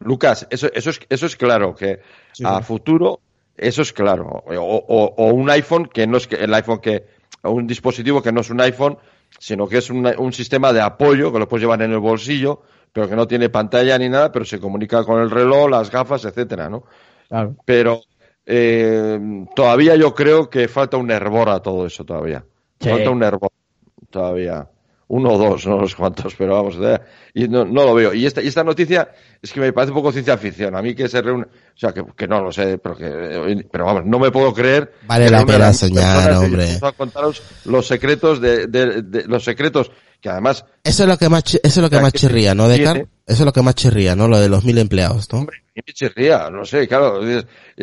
Lucas, eso, eso, es, eso es claro, que a futuro eso es claro. O, o, un iPhone que no es que el iPhone que, o un dispositivo que no es un iPhone, sino que es un, un sistema de apoyo que lo puedes llevar en el bolsillo pero que no tiene pantalla ni nada, pero se comunica con el reloj, las gafas, etcétera, ¿no? Claro. Pero eh, todavía yo creo que falta un hervor a todo eso todavía. Falta un hervor todavía. uno o dos, no sé cuántos, pero vamos, eh, y no, no, lo veo. Y esta, y esta noticia es que me parece un poco ciencia ficción. A mí que se reúne, o sea, que, que no lo sé, pero que, pero vamos, no me puedo creer. Vale la pena soñar, hombre. A contaros los secretos de, de, de, los secretos que además. Eso es lo que más, eso es lo que más chirría, ¿no, Decar? Eso es lo que más chirría, ¿no? Lo de los mil empleados, ¿no? Hombre, me chirría, no sé, claro.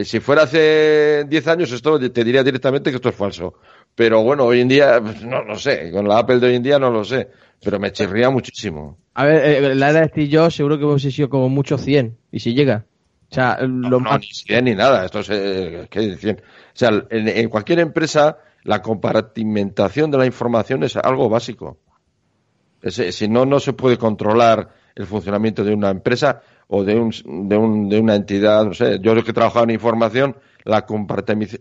Si fuera hace diez años, esto te diría directamente que esto es falso. Pero bueno, hoy en día, pues, no lo sé. Con la Apple de hoy en día no lo sé. Pero me chirría muchísimo. A ver, eh, la era de Steve Jobs seguro que hubiese sido como mucho 100. Y si llega. O sea, lo no, más... ni 100 ni nada. Esto es, eh, ¿qué 100? O sea, en, en, cualquier empresa, la compartimentación de la información es algo básico. Es, si no, no se puede controlar el funcionamiento de una empresa o de, un, de, un, de una entidad. No sé, yo que he trabajado en información, la,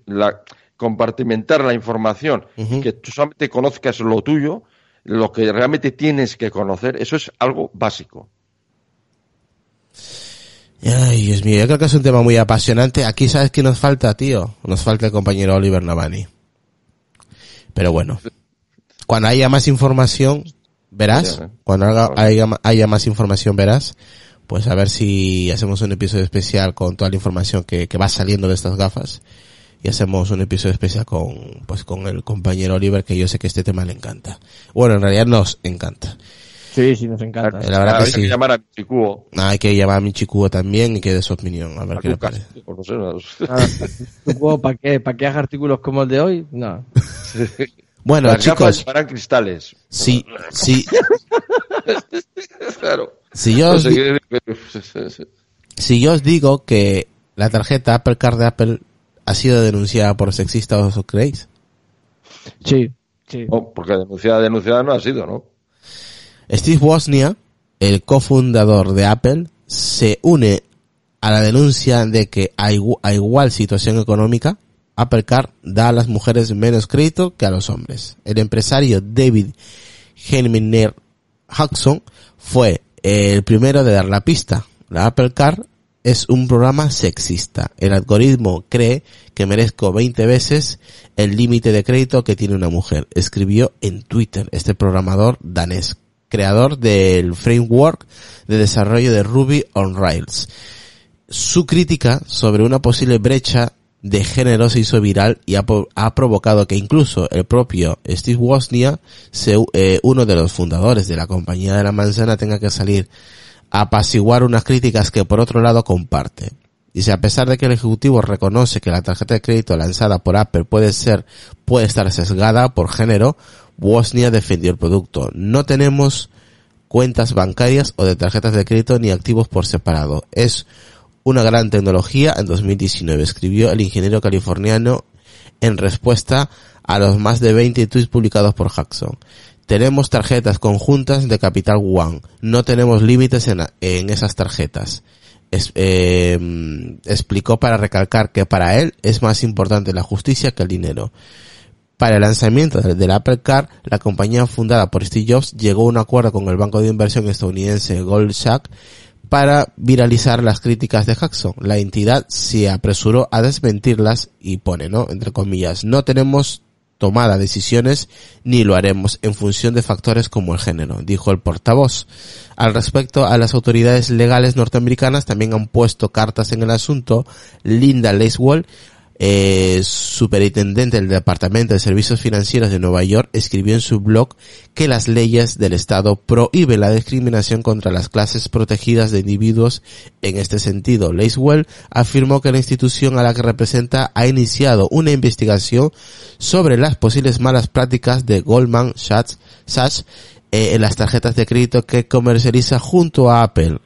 la compartimentar la información, uh -huh. que tú solamente conozcas lo tuyo, lo que realmente tienes que conocer, eso es algo básico. Ay, Dios mío, yo creo que es un tema muy apasionante. Aquí sabes que nos falta, tío. Nos falta el compañero Oliver Navani. Pero bueno, cuando haya más información, verás. Cuando haya, haya, haya más información, verás. Pues a ver si hacemos un episodio especial con toda la información que, que va saliendo de estas gafas y hacemos un episodio especial con pues con el compañero Oliver que yo sé que este tema le encanta. Bueno, en realidad nos encanta. Sí, sí, nos encanta. La verdad hay que sí. que llamar a Michikuo. Ah, hay que llamar a Michikuo también y que dé su opinión, a ver a qué le parece. Por no sé, no. Ah, ¿Para qué? ¿Para qué haga artículos como el de hoy? No. Bueno, Las chicos. gafas para cristales. Sí, sí. claro. Si yo, os si yo os digo que la tarjeta Apple Card de Apple ha sido denunciada por sexista, ¿os creéis? Sí, sí. Oh, porque denunciada, denunciada no ha sido, ¿no? Steve Wozniak, el cofundador de Apple, se une a la denuncia de que a igual situación económica, Apple Card da a las mujeres menos crédito que a los hombres. El empresario David Helminer Hudson fue el primero de dar la pista. La Apple Card es un programa sexista. El algoritmo cree que merezco 20 veces el límite de crédito que tiene una mujer. Escribió en Twitter este programador danés, creador del framework de desarrollo de Ruby on Rails. Su crítica sobre una posible brecha de género se hizo viral y ha, ha provocado que incluso el propio Steve Wozniak, eh, uno de los fundadores de la compañía de la manzana, tenga que salir a apaciguar unas críticas que por otro lado comparte. Dice, a pesar de que el ejecutivo reconoce que la tarjeta de crédito lanzada por Apple puede ser, puede estar sesgada por género, Wozniak defendió el producto. No tenemos cuentas bancarias o de tarjetas de crédito ni activos por separado. Es una gran tecnología en 2019, escribió el ingeniero californiano en respuesta a los más de 20 tweets publicados por Jackson. Tenemos tarjetas conjuntas de Capital One. No tenemos límites en, en esas tarjetas. Eh, explicó para recalcar que para él es más importante la justicia que el dinero. Para el lanzamiento del, Apple Card, la compañía fundada por Steve Jobs llegó a un acuerdo con el banco de inversión estadounidense Goldman Sachs para viralizar las críticas de Jackson. La entidad se apresuró a desmentirlas y pone, ¿no? Entre comillas, no tenemos tomada decisiones ni lo haremos en función de factores como el género, dijo el portavoz. Al respecto, a las autoridades legales norteamericanas también han puesto cartas en el asunto. Linda Lacewell, eh, superintendente del Departamento de Servicios Financieros de Nueva York, escribió en su blog que las leyes del Estado prohíben la discriminación contra las clases protegidas de individuos en este sentido. Lacewell afirmó que la institución a la que representa ha iniciado una investigación sobre las posibles malas prácticas de Goldman Sachs, eh, en las tarjetas de crédito que comercializa junto a Apple.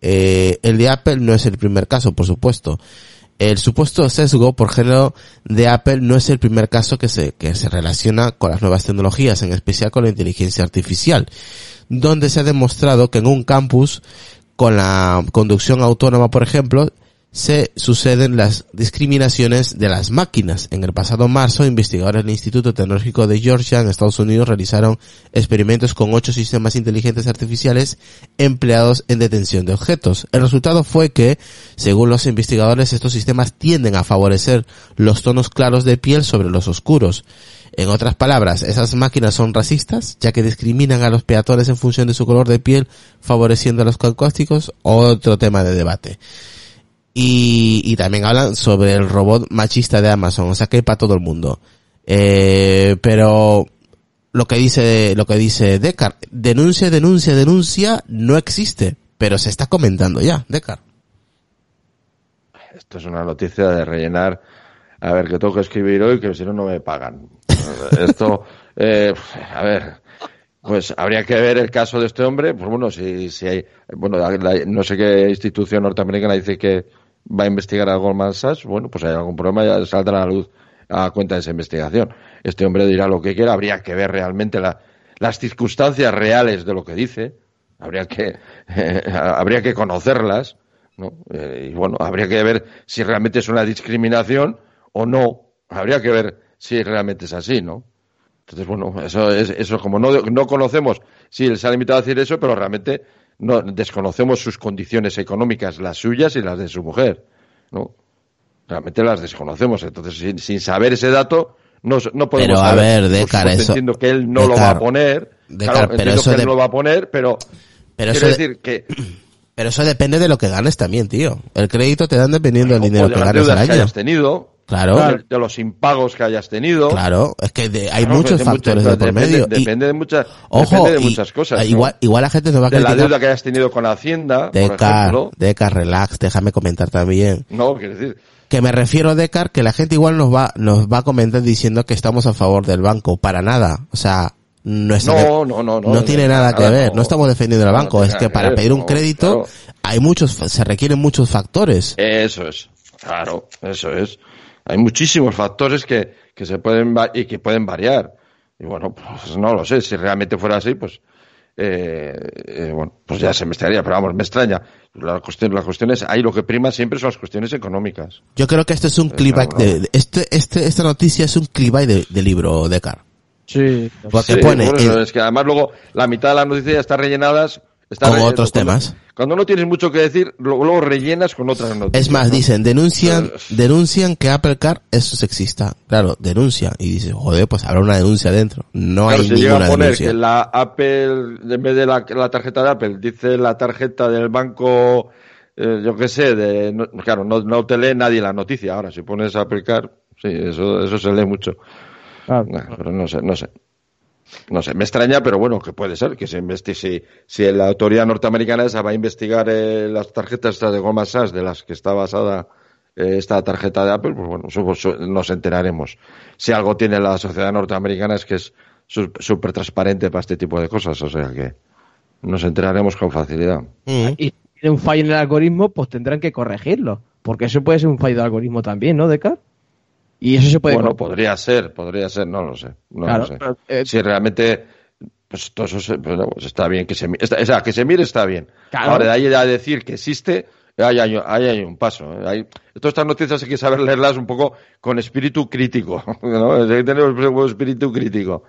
Eh, el de Apple no es el primer caso, por supuesto. El supuesto sesgo por género de Apple no es el primer caso que se, que se relaciona con las nuevas tecnologías, en especial con la inteligencia artificial, donde se ha demostrado que en un campus con la conducción autónoma, por ejemplo, se suceden las discriminaciones de las máquinas. En el pasado marzo, investigadores del Instituto Tecnológico de Georgia en Estados Unidos realizaron experimentos con ocho sistemas inteligentes artificiales empleados en detención de objetos. El resultado fue que, según los investigadores, estos sistemas tienden a favorecer los tonos claros de piel sobre los oscuros. En otras palabras, esas máquinas son racistas, ya que discriminan a los peatones en función de su color de piel, favoreciendo a los caucásticos, otro tema de debate. Y, y también hablan sobre el robot machista de Amazon, o sea que hay para todo el mundo. Eh, pero lo que dice, lo que dice Decar, denuncia, denuncia, denuncia, no existe, pero se está comentando ya, Decar. Esto es una noticia de rellenar, a ver, que tengo que escribir hoy, que si no, no me pagan. Esto, eh, a ver, pues habría que ver el caso de este hombre, pues bueno, si, si hay, bueno, la- no sé qué institución norteamericana dice que va a investigar a Goldman Sachs, bueno, pues hay algún problema, ya saldrá a la luz a cuenta de esa investigación. Este hombre dirá lo que quiera, habría que ver realmente la- las circunstancias reales de lo que dice, habría que, habría que conocerlas, ¿no? Eh, y bueno, habría que ver si realmente es una discriminación o no, habría que ver si realmente es así, ¿no? Entonces, bueno, eso es, eso como no, no conocemos, sí, se ha limitado a decir eso, pero realmente no desconocemos sus condiciones económicas, las suyas y las de su mujer, ¿no? Realmente las desconocemos. Entonces, sin, sin saber ese dato, no, no podemos Pero, a saber. ver, supuesto, eso- Entiendo que él no lo va a poner. Décar, claro, pero eso que él de- no lo va a poner, pero, Pero quiero eso, de- decir que pero eso depende de lo que ganes también, tío. El crédito te dan dependiendo del dinero de que ganes al deudas que año. hayas tenido, Claro, de, de los impagos que hayas tenido. claro. Es que de- hay Claro, muchos factores muchas- de por depende, medio. Y, Depende de muchas, ojo, depende de muchas cosas. ¿no? igual, igual la gente nos va a de la deuda que hayas tenido con Hacienda, ejemplo. Decar, relax, déjame comentar también. No, quiero decir, Que me refiero a Decar, que la gente igual nos va, nos va a comentar diciendo que estamos a favor del banco. Para nada. O sea, no es No, no, no, no, tiene no, nada que ver. no. Estamos defendiendo al banco. es tiene que para ver, pedir un crédito claro. hay muchos, se requieren muchos factores. eso es, claro, eso es. Hay muchísimos factores que, que se pueden y que pueden variar. Y bueno, pues no lo sé, si realmente fuera así, pues eh, eh, bueno, pues ya se me extrañaría, pero vamos, me extraña. La cuestión, la cuestión es, ahí lo que prima siempre son las cuestiones económicas. Yo creo que este es un clickbait de, de- este, este, esta noticia es un clickbait de, de libro, Decar. Sí. Porque Sí, pone, eh, es que además luego la mitad de las noticias ya están rellenadas está Con otros cuando- temas. Cuando no tienes mucho que decir, luego, luego rellenas con otras noticias. Es más, ¿no? dicen, denuncian, denuncian que Apple Car es sexista. Claro, denuncia. Y dice, joder, pues habrá una denuncia dentro. No Claro, hay si llega ninguna a poner denuncia. que la Apple, en vez de la, la tarjeta de Apple, dice la tarjeta del banco, eh, yo qué sé, de, no- claro, no, no te lee nadie la noticia. Ahora, si pones Apple Car, sí, eso, eso se lee mucho. Claro. Nah, pero no sé, no sé. No sé, me extraña, pero bueno, que puede ser que se investigue. Si, si la autoridad norteamericana esa va a investigar eh, las tarjetas estas de Goldman Sachs de las que está basada eh, esta tarjeta de Apple, pues bueno, su- su- nos enteraremos. Si algo tiene la sociedad norteamericana es que es su- súper transparente para este tipo de cosas, o sea que nos enteraremos con facilidad. Mm. Y si tiene un fallo en el algoritmo, pues tendrán que corregirlo. Porque eso puede ser un fallo de algoritmo también, ¿no, Decar? Y eso se puede Bueno, podría ser, podría ser, no lo sé. No Claro, lo sé. pero, eh, si realmente pues todo eso se- pues, no, pues está bien que se mi- está, o sea, que se mire está bien Claro. ahora de ahí a decir que existe ahí hay, ahí hay un paso ¿eh? Hay- todas estas noticias hay que saber leerlas un poco con espíritu crítico ¿no? hay que tener un espíritu crítico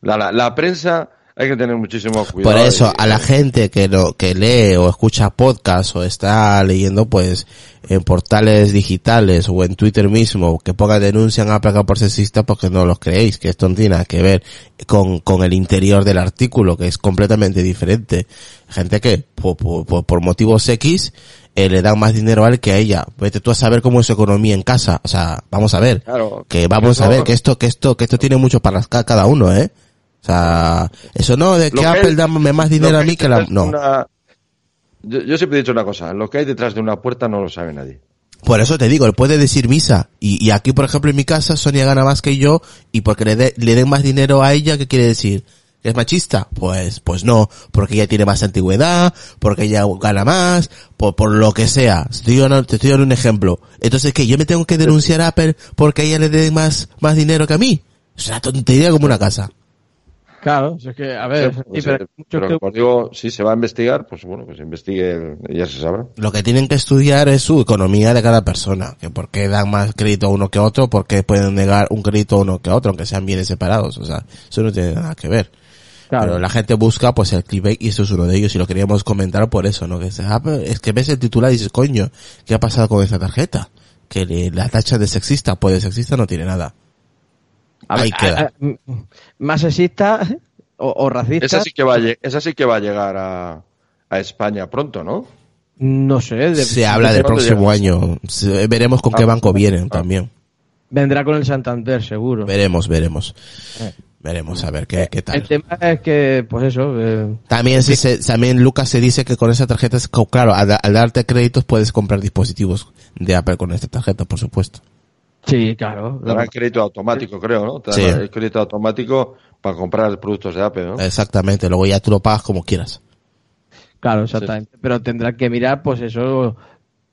la, la, la prensa hay que tener muchísimo cuidado Por eso, y- a la gente que lo, que lee o escucha podcast o está leyendo pues en portales digitales o en Twitter mismo que ponga denuncian a Apple por sexista porque no los creéis, que esto no tiene nada que ver con, con el interior del artículo, que es completamente diferente. Gente que por, por, por- motivos X eh, le dan más dinero a él que a ella. Vete tú a saber cómo es su economía en casa. O sea, vamos a ver. Claro. Que vamos a ver que esto, que esto, que esto tiene mucho para cada uno, eh. O sea, eso no de que que Apple dame más dinero a mí que la, no. una- yo, yo siempre he dicho una cosa lo que hay detrás de una puerta no lo sabe nadie Por eso te digo, él puede decir misa. Y, y aquí, por ejemplo, en mi casa, Sonia gana más que yo, y porque le, de- le den más dinero a ella, ¿qué quiere decir? ¿Que ¿Es machista? Pues, pues no, porque ella tiene más antigüedad, porque ella gana más, por, por lo que sea. Estoy te estoy dando un ejemplo. Entonces, que yo me tengo que denunciar a Apple porque ella le den más, más dinero que a mí. Es una tontería como una casa. Claro, es que, a ver, Sí, sí, pues, pero muchos pero que- como digo, si se va a investigar, pues bueno, que se investigue y ya se sabrá. Lo que tienen que estudiar es su economía de cada persona. Que por qué dan más crédito a uno que a otro, por qué pueden negar un crédito a uno que a otro, aunque sean bienes separados. O sea, eso no tiene nada que ver. Claro. Pero la gente busca pues el clickbait y eso es uno de ellos y lo queríamos comentar por eso, ¿no? Que dices, ah, es que ves el titular y dices, coño, ¿qué ha pasado con esta tarjeta? Que le, la tacha de sexista, pues de sexista no tiene nada. A ver, Ahí queda. a- a- m- más sexista o, o racista. Esa sí que va a, lle- esa sí que va a llegar a, a España pronto, ¿no? No sé. de- Se habla del ¿cuándo próximo año. Veremos con qué Ah, banco vienen ah. también. Vendrá con el Santander, seguro. Veremos, veremos. Eh. Veremos a ver qué, qué El tal. tema es que, pues eso. eh, También, se, se- también Lucas se dice que con esa tarjeta, es claro, al, al darte créditos puedes comprar dispositivos de Apple con esta tarjeta, por supuesto. Sí, claro. Te darán crédito automático, creo, ¿no? Te Sí. el crédito automático para comprar productos de Apple, ¿no? Exactamente, luego ya tú lo pagas como quieras. Claro, exactamente. Pero tendrán que mirar, pues eso,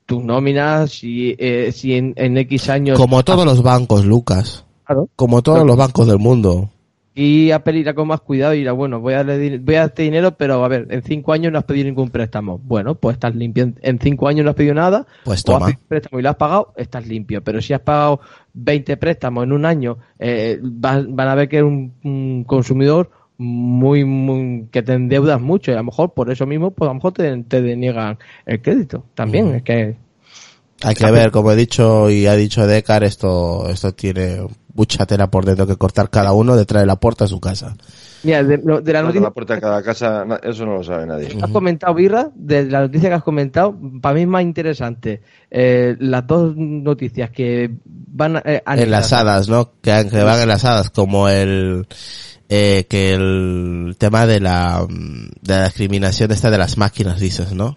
tus nóminas, si, eh, si en, en X años. Como todos los bancos, Lucas. Claro. Como todos los bancos del mundo. Y Apple irá con más cuidado y dirá, bueno, voy a, voy a darte dinero, pero a ver, en cinco años no has pedido ningún préstamo. Bueno, pues estás limpio. En- cinco años no has pedido nada. Pues o has toma. pedido un préstamo y lo has pagado, estás limpio. Pero si has pagado 20 préstamos en un año, eh, van, van a ver que eres un, un consumidor muy, muy, que te endeudas mucho y a lo mejor por eso mismo, pues a lo mejor te, te deniegan el crédito. También, es que Hay que ver, como he dicho y ha dicho Decar, esto, esto tiene mucha tela por dentro que cortar cada uno detrás de la puerta de su casa. Mira, de, lo- de la noticia la puerta de cada casa, eso no lo sabe nadie. has comentado, Birra, de la noticia que has comentado, para mí es más interesante eh, las dos noticias que van eh, enlazadas, ¿no? Que, que van enlazadas, como el eh, que el tema de la mm, de la discriminación esta de las máquinas, dices, ¿no?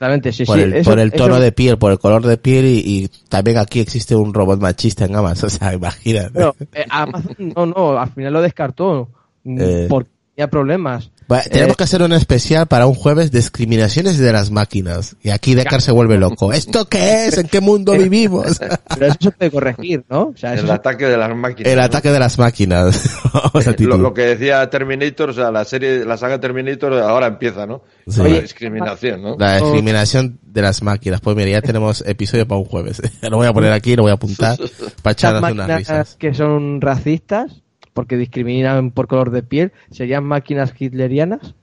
Exactamente, sí, por sí. el, eso- por el tono eso- de piel, por el color de piel y, y también aquí existe un robot machista en Amazon, o sea, imagínate. Pero, eh, Amazon, no, no, al final lo descartó. Eh. Porque tenía problemas. Va, tenemos eh, que hacer un especial para un jueves discriminaciones de las máquinas. Y aquí Decar se vuelve loco. ¿Esto qué es? ¿En qué mundo vivimos? Pero eso se puede corregir, ¿no? O sea, eso El ataque de las máquinas. El ¿no? ataque de las máquinas. Eh, Lo, que decía Terminator, o sea, la serie, la saga Terminator ahora empieza, ¿no? Sí. Con la discriminación, ¿no? La discriminación de las máquinas. Pues mira, ya tenemos episodio para un jueves. Lo voy a poner aquí, lo voy a apuntar para unas risas. que son racistas, porque discriminan por color de piel, ¿serían máquinas hitlerianas?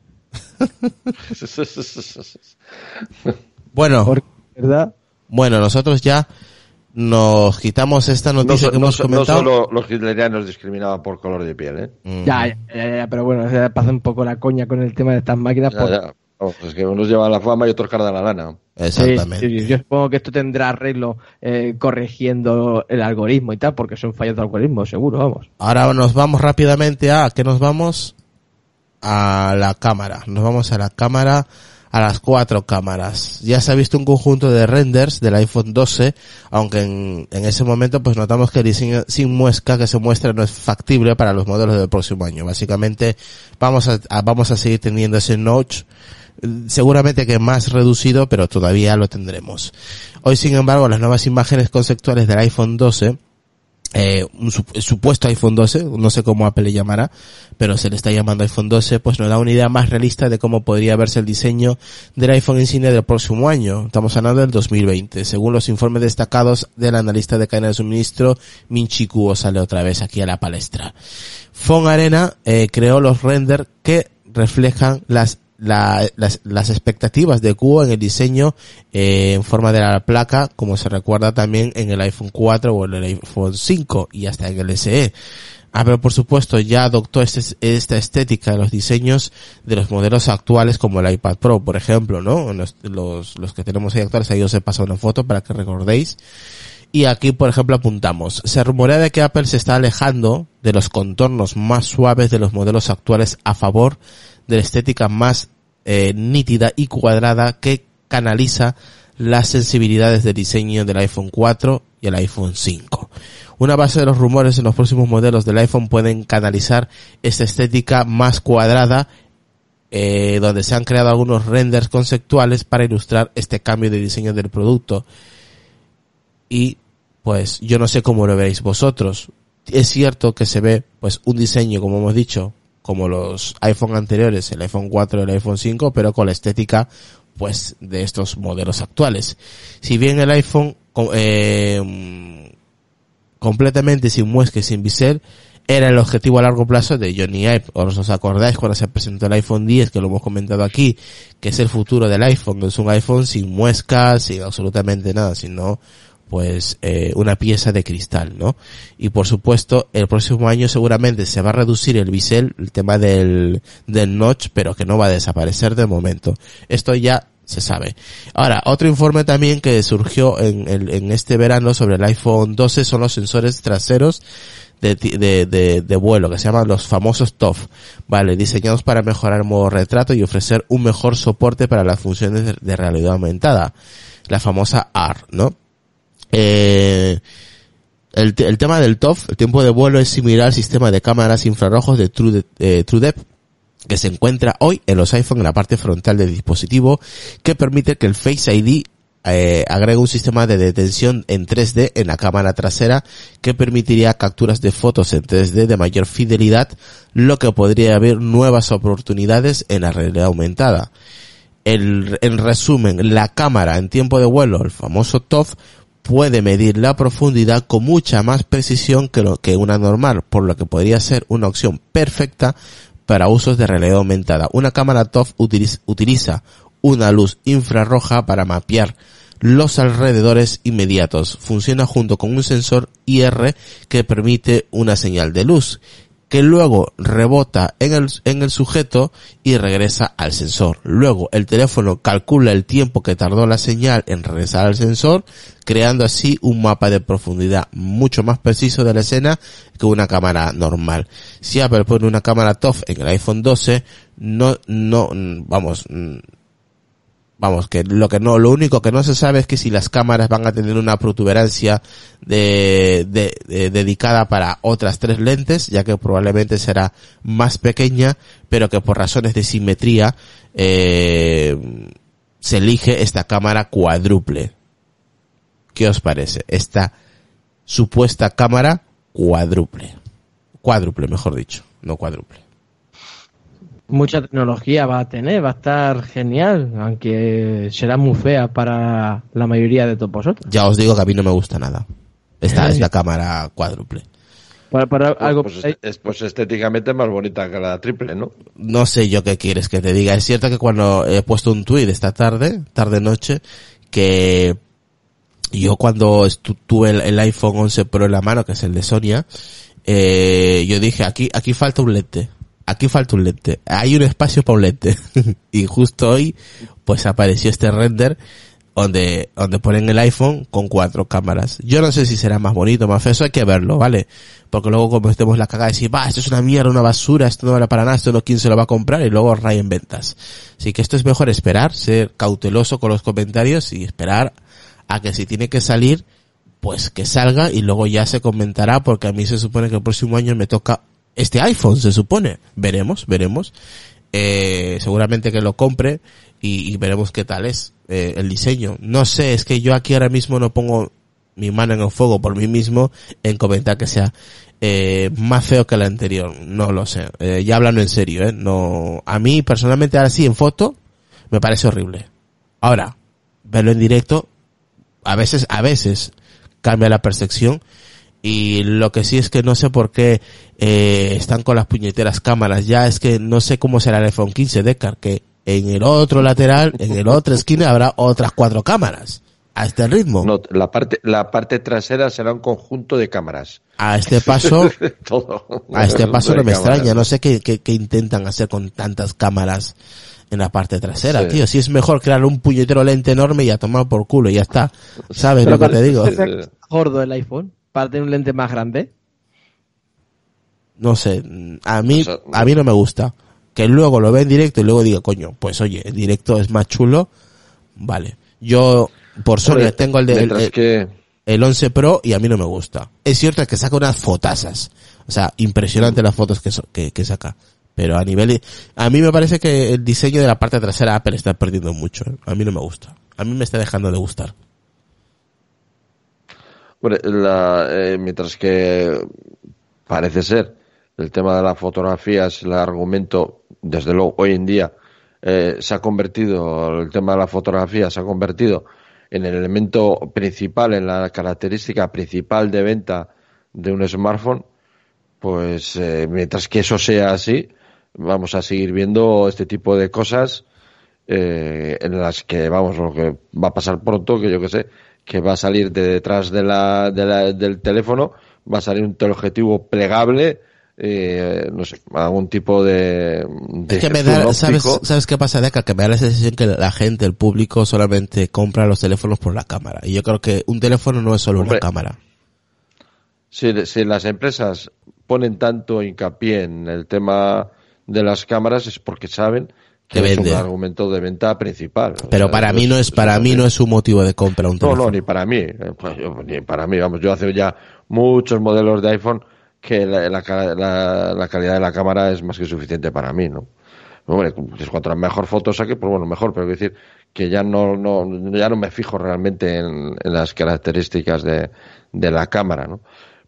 Bueno, ¿verdad? bueno, nosotros ya nos quitamos esta No, noticia que no hemos no comentado. solo los hitlerianos discriminaban por color de piel, ¿eh? Mm. Ya, ya, ya, ya, pero bueno, se pasa un poco la coña con el tema de estas máquinas. Ya, por- ya. Vamos, es que unos llevan la fama y otros cargan la lana. Exactamente. Sí, sí, yo supongo que esto tendrá arreglo eh, corrigiendo el algoritmo y tal, porque son fallos de algoritmo, seguro, vamos. Ahora nos vamos rápidamente a, ¿a ¿qué nos vamos? A la cámara. Nos vamos a la cámara, a las cuatro cámaras. Ya se ha visto un conjunto de renders del iPhone 12, aunque en, en ese momento pues notamos que el diseño sin muesca que se muestra no es factible para los modelos del próximo año. Básicamente vamos a, a- vamos a seguir teniendo ese notch seguramente que más reducido, pero todavía lo tendremos. Hoy, sin embargo, las nuevas imágenes conceptuales del iPhone 12 eh, un supuesto iPhone 12, no sé cómo Apple le llamará, pero se le está llamando iPhone 12, pues nos da una idea más realista de cómo podría verse el diseño del iPhone insignia del próximo año. Estamos hablando del 2020. Según los informes destacados del analista de cadena de suministro, Minchi Kuo sale otra vez aquí a la palestra. Fon Arena eh, creó los render que reflejan las la- las, las expectativas de Kuo en el diseño eh, en forma de la placa, como se recuerda también en el iPhone 4 o en el iPhone 5 y hasta en el SE. Apple, por supuesto, ya adoptó este, esta estética de los diseños de los modelos actuales como el iPad Pro, por ejemplo, ¿no? Los, los, los que tenemos ahí actuales, ahí os he pasado una foto para que recordéis. Y aquí, por ejemplo, apuntamos. Se rumorea de que Apple se está alejando de los contornos más suaves de los modelos actuales a favor de la estética más eh, nítida y cuadrada que canaliza las sensibilidades de diseño del iPhone 4 y el iPhone 5. Una base de los rumores en los próximos modelos del iPhone pueden canalizar esta estética más cuadrada eh, donde se han creado algunos renders conceptuales para ilustrar este cambio de diseño del producto. Y pues yo no sé cómo lo veréis vosotros. Es cierto que se ve pues un diseño, como hemos dicho, como los iPhone anteriores, el iPhone 4 y el iPhone 5, pero con la estética pues de estos modelos actuales. Si bien el iPhone eh, completamente sin muesca y sin bisel era el objetivo a largo plazo de Johnny Ive. ¿Os acordáis cuando se presentó el iPhone 10, que lo hemos comentado aquí, que es el futuro del iPhone? Es un iPhone sin muesca, sin absolutamente nada, sino pues eh, una pieza de cristal, ¿no? Y por supuesto, el próximo año seguramente se va a reducir el bisel, el tema del, del notch, pero que no va a desaparecer de momento. Esto ya se sabe. Ahora, otro informe también que surgió en, en, este verano sobre el iPhone 12 son los sensores traseros de, de, de, vuelo, que se llaman los famosos TOF, vale, diseñados para mejorar el modo retrato y ofrecer un mejor soporte para las funciones de, realidad aumentada, la famosa AR, ¿no? Eh, el, tema del TOF, el tiempo de vuelo es similar al sistema de cámaras infrarrojos de True, TrueDepth, que se encuentra hoy en los iPhone en la parte frontal del dispositivo, que permite que el Face ID eh, agrega un sistema de detención en 3D en la cámara trasera que permitiría capturas de fotos en 3D de mayor fidelidad, lo que podría haber nuevas oportunidades en la realidad aumentada. En resumen, la cámara en tiempo de vuelo, el famoso TOF, puede medir la profundidad con mucha más precisión que, lo, que una normal, por lo que podría ser una opción perfecta para usos de realidad aumentada. Una cámara TOF utiliza, utiliza una luz infrarroja para mapear los alrededores inmediatos. Funciona junto con un sensor IR que permite una señal de luz que luego rebota en el, en el sujeto y regresa al sensor. Luego el teléfono calcula el tiempo que tardó la señal en regresar al sensor, creando así un mapa de profundidad mucho más preciso de la escena que una cámara normal. Si Apple pone una cámara TOF en el iPhone 12, no, no, vamos, vamos, que lo que no, lo único que no se sabe es que si las cámaras van a tener una protuberancia de, de, dedicada para otras tres lentes, ya que probablemente será más pequeña, pero que por razones de simetría eh, se elige esta cámara cuádruple. ¿Qué os parece? Esta supuesta cámara cuádruple. Cuádruple, mejor dicho, no cuádruple mucha tecnología va a tener, va a estar genial, aunque será muy fea para la mayoría de todos vosotros. Ya os digo que a mí no me gusta nada. Esta es la cámara cuádruple. Para, para pues, algo pues, es, pues, estéticamente más bonita que la triple, ¿no? No sé yo qué quieres que te diga. Es cierto que cuando he puesto un tuit esta tarde, tarde noche, que yo cuando tuve el, iPhone 11 Pro en la mano, que es el de Sonia, eh, yo dije, aquí, aquí falta un lente aquí falta un lente. Hay un espacio para un lente. y justo hoy, pues apareció este render donde, donde ponen el iPhone con cuatro cámaras. Yo no sé si será más bonito, más feo, eso hay que verlo, ¿vale? Porque luego cometemos la cagada de decir, va, esto es una mierda, una basura, esto no vale para nada, esto no, ¿quién se lo va a comprar? Y luego en ventas. Así que esto es mejor esperar, ser cauteloso con los comentarios y esperar a que si tiene que salir, pues que salga y luego ya se comentará porque a mí se supone que el próximo año me toca este iPhone, se supone. Veremos, veremos. Eh, seguramente que lo compre y, veremos qué tal es eh, el diseño. No sé, es que yo aquí ahora mismo no pongo mi mano en el fuego por mí mismo en comentar que sea eh, más feo que el anterior. No lo sé. Eh, ya hablando en serio, ¿eh? No, a mí personalmente ahora sí en foto me parece horrible. Ahora, verlo en directo, a veces, a veces cambia la percepción y lo que sí es que no sé por qué eh, están con las puñeteras cámaras. Ya es que no sé cómo será el iPhone 15 Decar, que en el otro lateral, en el otro esquina habrá otras cuatro cámaras. A este ritmo. No, la parte, la parte trasera será un conjunto de cámaras. A este paso, a este paso no me extraña. No sé qué, qué, intentan hacer con tantas cámaras en la parte trasera, tío. Si es mejor crear un puñetero lente enorme y a tomar por culo y ya está. ¿Sabes lo que te digo? gordo el iPhone para tener un lente más grande? No sé, a mí, a mí no me gusta. Que luego lo ve en directo y luego diga, coño, pues oye, en directo es más chulo. Vale. Yo, por Sony, tengo el de, el, 11 Pro y a mí no me gusta. Es cierto que saca unas fotasas. O sea, impresionante las fotos que, que, saca. Pero a nivel, a mí me parece que el diseño de la parte trasera Apple está perdiendo mucho. ¿eh? A mí no me gusta. A mí me está dejando de gustar. Bueno, la, eh, mientras que parece ser el tema de las fotografías, el argumento, desde luego hoy en día eh, se ha convertido, el tema de la fotografía se ha convertido en el elemento principal, en la característica principal de venta de un smartphone, pues eh, mientras que eso sea así, vamos a seguir viendo este tipo de cosas en las que, vamos, lo que va a pasar pronto, que yo que sé, que va a salir de detrás de la, de la- del teléfono, va a salir un teleobjetivo plegable, eh, no sé, algún tipo de, de Es que me da, ¿sabes. ¿sabes qué pasa, Deca? Que me da la sensación que la gente, el público, solamente compra los teléfonos por la cámara. Y yo creo que un teléfono no es solo Hombre, una cámara. si, si las empresas ponen tanto hincapié en el tema de las cámaras es porque saben que Que es vende. un argumento de venta principal. O Pero sea, para mí no es, para mí no es un motivo de compra un No, teléfono. no, ni para mí. eh, pues yo- ni para mí, vamos, yo hace ya muchos modelos de iPhone que la, la la- la calidad de la cámara es más que suficiente para mí, ¿no? Hombre, pues cuanto mejor fotos saque, pues bueno, mejor, pero quiero decir que ya no, no, ya no me fijo realmente en, en las características de, de la cámara, ¿no?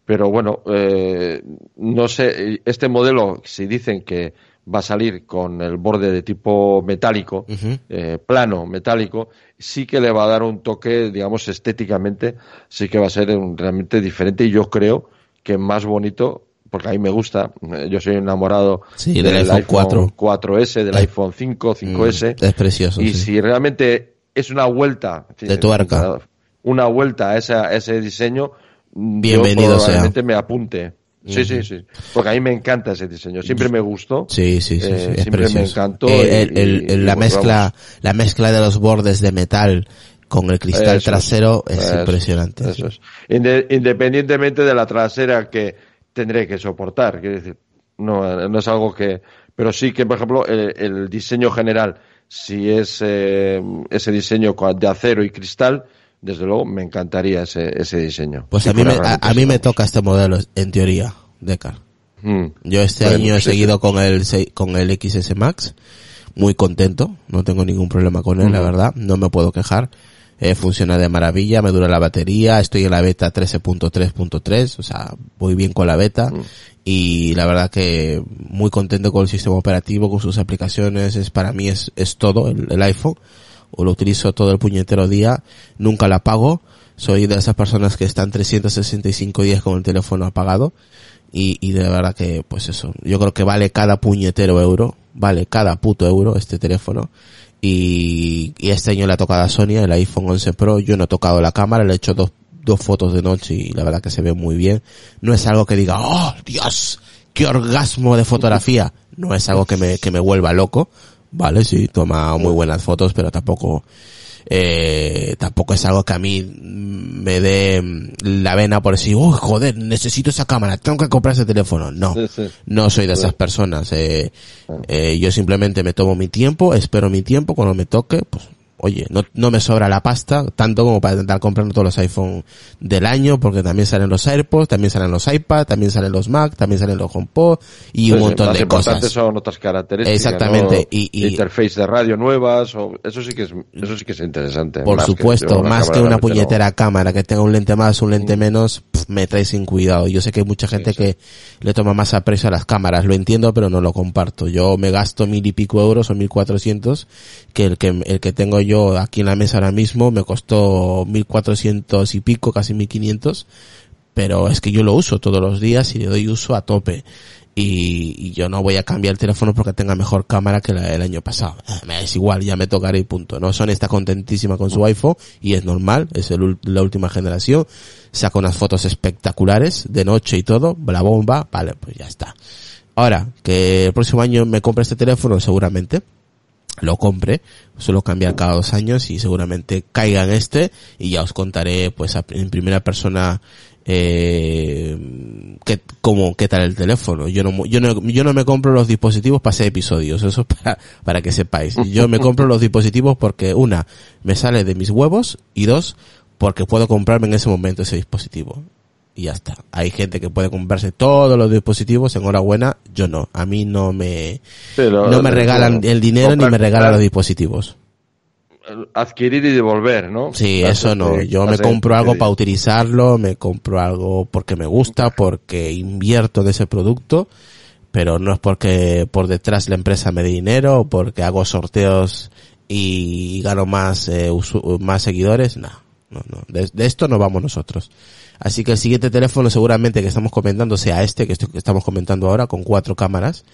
Pero bueno, eh, no sé, este modelo, si dicen que va a salir con el borde de tipo metálico, eh, plano, metálico, sí que le va a dar un toque, digamos, estéticamente, sí que va a ser un- realmente diferente y yo creo que más bonito, porque a mí me gusta, eh, yo soy enamorado Sí, del iPhone 4. 4S, del Eh, iPhone 5, 5S, Mm, es precioso. y sí. si realmente es una vuelta, De tuerca. una vuelta a, esa- a ese diseño, Bienvenido yo sea. probablemente me apunte. Sí, sí, sí. Porque a mí me encanta ese diseño. Siempre me gustó. Sí, sí, sí, sí, Eh, es siempre me encantó. Eh, el- el- y- el- y la bueno, mezcla, vamos. la mezcla de los bordes de metal con el cristal Eso trasero es, eso, impresionante. eso es. Inde- independientemente de la trasera que tendré que soportar, quiero decir, no, no es algo que, pero sí que, por ejemplo, el, el diseño general, si es eh, ese diseño de acero y cristal, desde luego me encantaría ese, ese diseño. Pues a mí, me, a, a mí me toca este modelo, en teoría, Decar. Mm. Yo este año he sí, seguido con el con el XS Max, muy contento, no tengo ningún problema con él, la Ujú. verdad, no me puedo quejar. Eh, funciona de maravilla, me dura la batería, estoy en la beta 13.3.3, o sea, voy bien con la beta Mm. y la verdad que muy contento con el sistema operativo, con sus aplicaciones, es para mí es, es todo el, el iPhone, o lo utilizo todo el puñetero día, nunca la apago, soy de esas personas que están 365 días con el teléfono apagado y, y de verdad que pues eso, yo creo que vale cada puñetero euro, vale cada puto euro este teléfono. Y, y este año le ha tocado a Sony el iPhone 11 Pro, yo no he tocado la cámara, le he hecho dos, dos fotos de noche y la verdad que se ve muy bien, no es algo que diga, oh Dios, qué orgasmo de fotografía, no es algo que me, que me vuelva loco, vale, sí, toma muy buenas fotos, pero tampoco, eh, tampoco es algo que a mí me dé mm, la vena por decir, oh, joder, necesito esa cámara, tengo que comprar ese teléfono. No, Sí, sí. no soy de esas personas. Eh, eh, yo simplemente me tomo mi tiempo, espero mi tiempo, cuando me toque, pues, oye, no, no me sobra la pasta, tanto como para intentar comprando todos los iPhone del año, porque también salen los AirPods, también salen los iPad, también salen los Mac, también salen los HomePod y un montón de cosas. son otras características. Exactamente, ¿no? y- y- interface de radio nuevas, o eso sí que es, eso sí que es interesante. Por más supuesto, más que una no. puñetera cámara, que tenga un lente más, un lente menos, pf, me trae sin cuidado. Yo sé que hay mucha gente que le toma más aprecio a las cámaras, lo entiendo, pero no lo comparto. Yo me gasto mil y pico euros o mil cuatrocientos, que el que, el que tengo yo aquí en la mesa ahora mismo me costó mil cuatrocientos y pico, casi mil quinientos, pero es que yo lo uso todos los días y le doy uso a tope. Y, yo no voy a cambiar el teléfono porque tenga mejor cámara que la del año pasado. Es igual, ya me tocaré y punto. No, Sony está contentísima con su iPhone y es normal, es el la última generación. Saca unas fotos espectaculares de noche y todo, la bomba, vale, pues ya está. Ahora, que el próximo año me compre este teléfono, seguramente lo compre, suelo cambiar cada dos años y seguramente caiga en este y ya os contaré pues en primera persona eh, qué, cómo, qué tal el teléfono. Yo no, yo no, yo no me compro los dispositivos para hacer episodios, eso es para, para que sepáis. Yo me compro los dispositivos porque una, me sale de mis huevos y dos, porque puedo comprarme en ese momento ese dispositivo. Y ya está. Hay gente que puede comprarse todos los dispositivos, enhorabuena, yo no. A mí no me, no me regalan el dinero ni me regalan los dispositivos. Adquirir y devolver, ¿no? Sí, eso no. eh, Yo me compro algo adquirir. para utilizarlo, me compro algo porque me gusta, porque invierto en ese producto, pero no es porque por detrás la empresa me dé dinero o porque hago sorteos y gano más, eh, más seguidores. No, no, no. De, de esto no vamos nosotros. Así que el siguiente teléfono seguramente que estamos comentando sea este que, que estamos comentando ahora con cuatro cámaras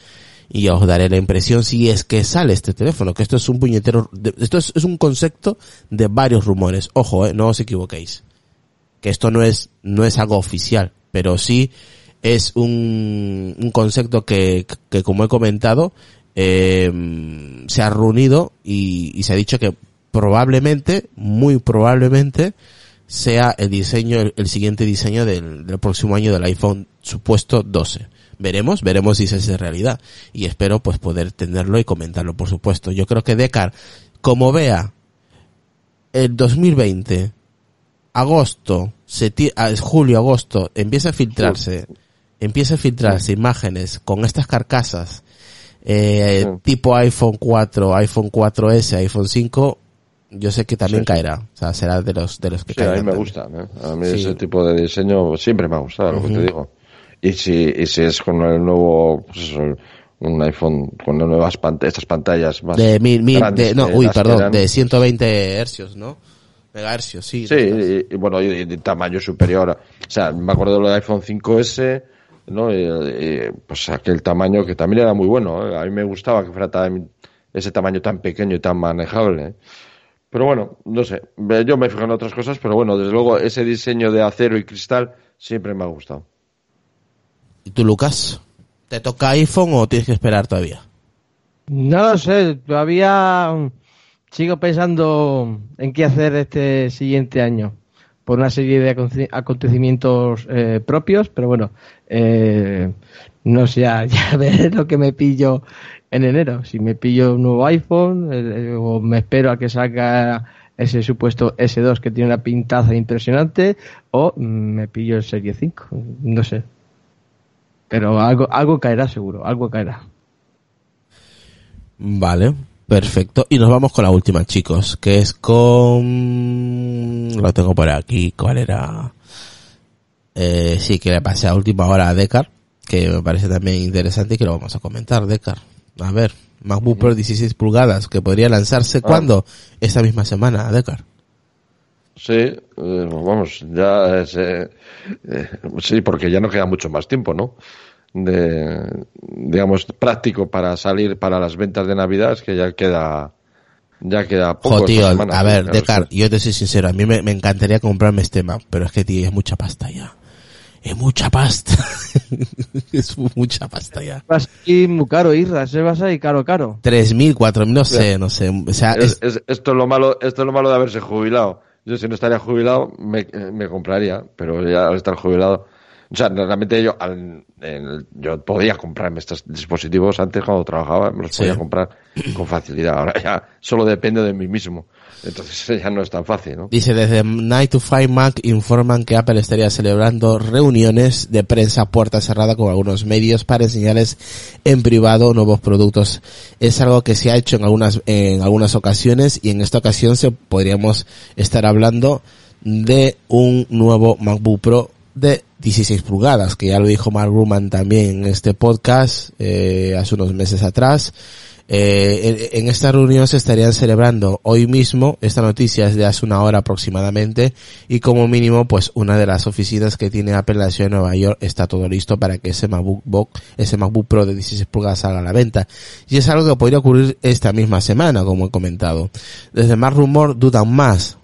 y os daré la impresión si es que sale este teléfono, que esto es un puñetero, esto es, un concepto de varios rumores. Ojo, eh, no os equivoquéis. Que esto no es, no es algo oficial, pero sí es un, un concepto que, que como he comentado, eh, se ha reunido y se ha dicho que probablemente, muy probablemente, sea el diseño, el, siguiente diseño del, del, próximo año del iPhone supuesto 12. Veremos, veremos si se hace realidad. Y espero pues poder tenerlo y comentarlo, por supuesto. Yo creo que Decar, como vea el 2020, agosto, julio, agosto, empieza a filtrarse, empieza a filtrarse imágenes con estas carcasas, eh, tipo iPhone 4, iPhone 4S, iPhone 5, yo sé que también caerá. O sea, será de los, de los que sí, a mí me gusta. ¿eh? A mí ese tipo de diseño siempre me ha gustado, lo que te digo. Y si, y si es con el nuevo, pues un iPhone con las nuevas pantallas, estas pantallas más de mil, mil de, no, uy, perdón, de 120 hercios, ¿no? Megahercios, sí. Sí, y, bueno, y de, tamaño superior. O sea, me acuerdo de lo del iPhone 5S, ¿no? Y, pues aquel tamaño que también era muy bueno. ¿eh? A mí me gustaba que fuera ese tamaño tan pequeño y tan manejable. ¿eh? Pero bueno, no sé. Yo me fijo en otras cosas, pero bueno, desde luego ese diseño de acero y cristal siempre me ha gustado. ¿Y tú, Lucas? ¿Te toca iPhone o tienes que esperar todavía? No lo sé, todavía sigo pensando en qué hacer este siguiente año por una serie de acontecimientos eh, propios, pero bueno, eh, no sé, ya, ya ver lo que me pillo en enero. Si me pillo un nuevo iPhone o me espero a que salga ese supuesto S2 que tiene una pintaza impresionante o me pillo el Serie 5, no sé. Pero algo, algo caerá seguro, algo caerá. Vale, perfecto. Y nos vamos con la última, chicos, que es con... Lo tengo por aquí, ¿cuál era? Eh, sí, que le pasé a última hora a Decar, que me parece también interesante y que lo vamos a comentar, Decar. A ver, MacBook Pro 16 pulgadas, que podría lanzarse ah. cuando? Esta misma semana, Decar. Sí, eh, vamos, ya es, eh, eh, sí, porque ya no queda mucho más tiempo, ¿no? De, digamos, práctico para salir para las ventas de Navidad, es que ya queda, ya queda poco. tío, a ver, Decar, yo te soy sincero, a mí me, me encantaría comprarme este Mac, pero es que, tío, es mucha pasta ya es mucha pasta. es mucha pasta ya. Vas y muy caro, Irra, se vas ahí caro, caro. Tres mil, cuatro mil, no sé, no sé. O sea, es, esto es lo malo, esto es lo malo de haberse jubilado. Yo si no estaría jubilado me, me compraría, pero ya al estar jubilado, o sea, realmente yo, al, yo podía comprarme estos dispositivos antes cuando trabajaba, me los podía comprar con facilidad. Ahora ya solo depende de mí mismo. Entonces ya no es tan fácil, ¿no? Dice, desde Night to Five Mac informan que Apple estaría celebrando reuniones de prensa puerta cerrada con algunos medios para enseñarles en privado nuevos productos. Es algo que se ha hecho en algunas, en algunas ocasiones y en esta ocasión se podríamos estar hablando de un nuevo MacBook Pro de 16 pulgadas, que ya lo dijo Mark Ruman también en este podcast eh, hace unos meses atrás. Eh, en, esta reunión se estarían celebrando hoy mismo, esta noticia es de hace una hora aproximadamente, y como mínimo, pues una de las oficinas que tiene Apple en la de Nueva York está todo listo para que ese MacBook, ese MacBook Pro de 16 pulgadas salga a la venta. Y es algo que podría ocurrir esta misma semana, como he comentado. Desde más rumor dudan más,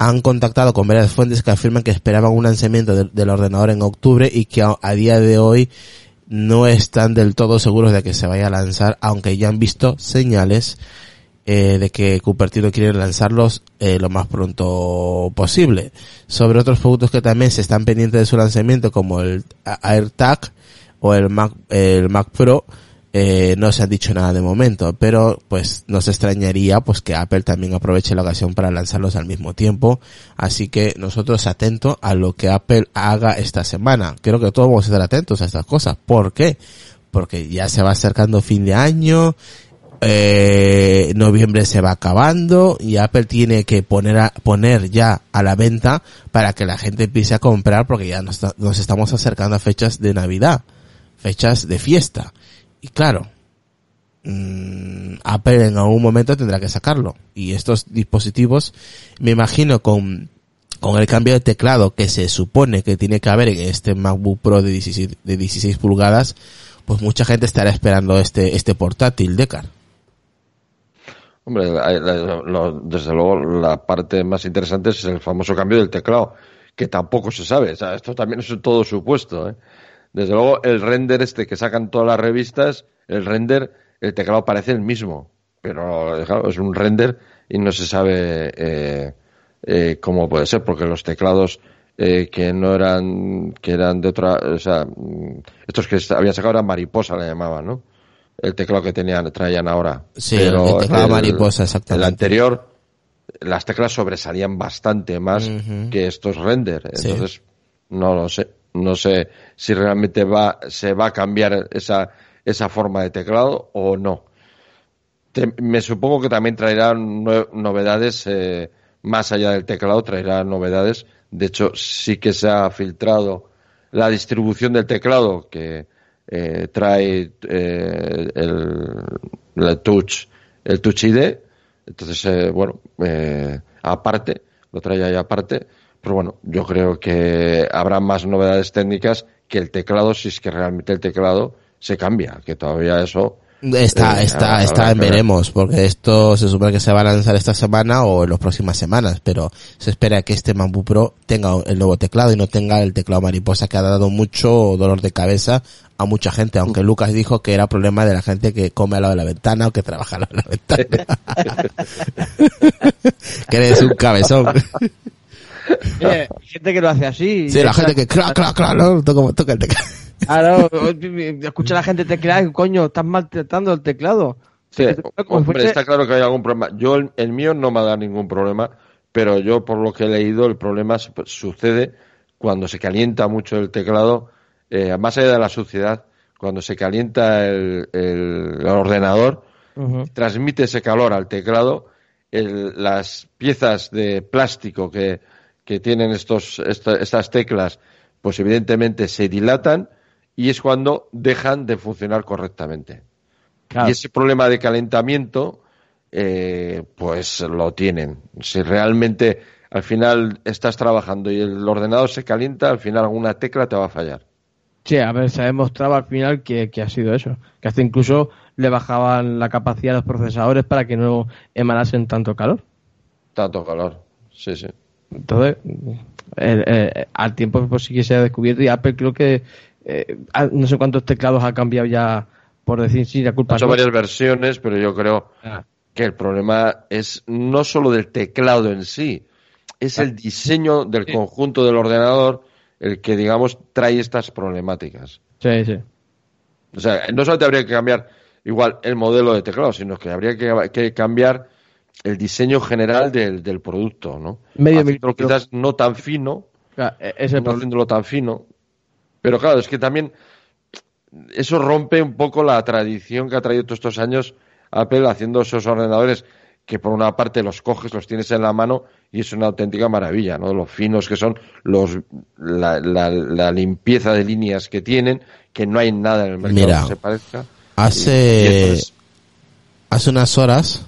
han contactado con varias fuentes que afirman que esperaban un lanzamiento del ordenador en octubre y que a, día de hoy no están del todo seguros de que se vaya a lanzar, aunque ya han visto señales eh, de que Cupertino quiere lanzarlos eh, lo más pronto posible. Sobre otros productos que también se están pendientes de su lanzamiento, como el AirTag o el Mac, el Mac Pro, eh, no se han dicho nada de momento, pero pues nos extrañaría pues que Apple también aproveche la ocasión para lanzarlos al mismo tiempo, así que nosotros atentos a lo que Apple haga esta semana. Creo que todos vamos a estar atentos a estas cosas. ¿Por qué? Porque ya se va acercando fin de año, eh, noviembre se va acabando y Apple tiene que poner a, poner ya a la venta para que la gente empiece a comprar porque ya nos estamos acercando a fechas de Navidad, fechas de fiesta. Y claro, mmm, Apple en algún momento tendrá que sacarlo. Y estos dispositivos, me imagino con, con el cambio de teclado que se supone que tiene que haber en este MacBook Pro de 16, de 16 pulgadas, pues mucha gente estará esperando este, este portátil, Decar. Hombre, desde luego la parte más interesante es el famoso cambio del teclado, que tampoco se sabe. O sea, esto también es todo supuesto. ¿eh? Desde luego el render este que sacan todas las revistas, el render, el teclado parece el mismo, pero es un render y no se sabe eh, eh, cómo puede ser, porque los teclados eh, que no eran, que eran de otra, o sea, estos que habían sacado eran mariposa, le llamaban, ¿no? El teclado que tenían, traían ahora. Sí, el teclado mariposa, exactamente. El anterior, las teclas sobresalían bastante más que estos render. Entonces, no lo sé. No sé si realmente va, se va a cambiar esa, esa forma de teclado o no. me supongo que también traerán novedades eh, más allá del teclado, traerá novedades. De hecho, sí que se ha filtrado la distribución del teclado que eh, trae eh, el, touch, el touch ID. Entonces, eh, bueno, aparte, lo trae ahí aparte. Pero bueno, yo creo que habrá más novedades técnicas que el teclado, si es que realmente el teclado se cambia, que todavía eso Está, eh, está, está en veremos, porque esto se supone que se va a lanzar esta semana o en las próximas semanas, pero se espera que este MacBook Pro tenga el nuevo teclado y no tenga el teclado mariposa que ha dado mucho dolor de cabeza a mucha gente, aunque Lucas dijo que era problema de la gente que come al lado de la ventana o que trabaja al lado de la ventana. que eres un cabezón. hay gente que lo hace así. Sí, la gente que clac, clac, clac, no, toca el teclado. Claro, escucha a la gente teclear, coño, estás maltratando el teclado. Sí, hombre, está claro que hay algún problema. Yo, el, mío no me da ningún problema, pero yo, por lo que he leído, el problema sucede cuando se calienta mucho el teclado, eh, más allá de la suciedad, cuando se calienta el, ordenador, transmite ese calor al teclado, las piezas de plástico que, que tienen estos, estas teclas, pues evidentemente se dilatan y es cuando dejan de funcionar correctamente. Y ese problema de calentamiento, eh, pues lo tienen. Si realmente al final estás trabajando y el ordenador se calienta, al final alguna tecla te va a fallar. Sí, a ver, se ha demostrado al final que, ha sido eso. Que hasta incluso le bajaban la capacidad a los procesadores para que no emanasen tanto calor. Tanto calor, sí, sí. Entonces, al tiempo pues sí que se ha descubierto y Apple creo que eh, ah, no sé cuántos teclados ha cambiado ya por decir sí, la culpa. Ha hecho varias versiones, pero yo creo ah. que el problema es no solo del teclado en sí, es el diseño del conjunto del ordenador el que, digamos, trae estas problemáticas. Sí, sí. O sea, no solamente habría que cambiar igual el modelo de teclado, sino que habría que, cambiar el diseño general del, del producto, ¿no? Medio quizás no tan fino, e-, ese no haciéndolo tan fino, pero claro, es que también eso rompe un poco la tradición que ha traído todos estos años Apple haciendo esos ordenadores que por una parte los coges, los tienes en la mano y es una auténtica maravilla, ¿no? Los finos que son, los, la, limpieza de líneas que tienen, que no hay nada en el mercado que se parezca. Hace, hace unas horas,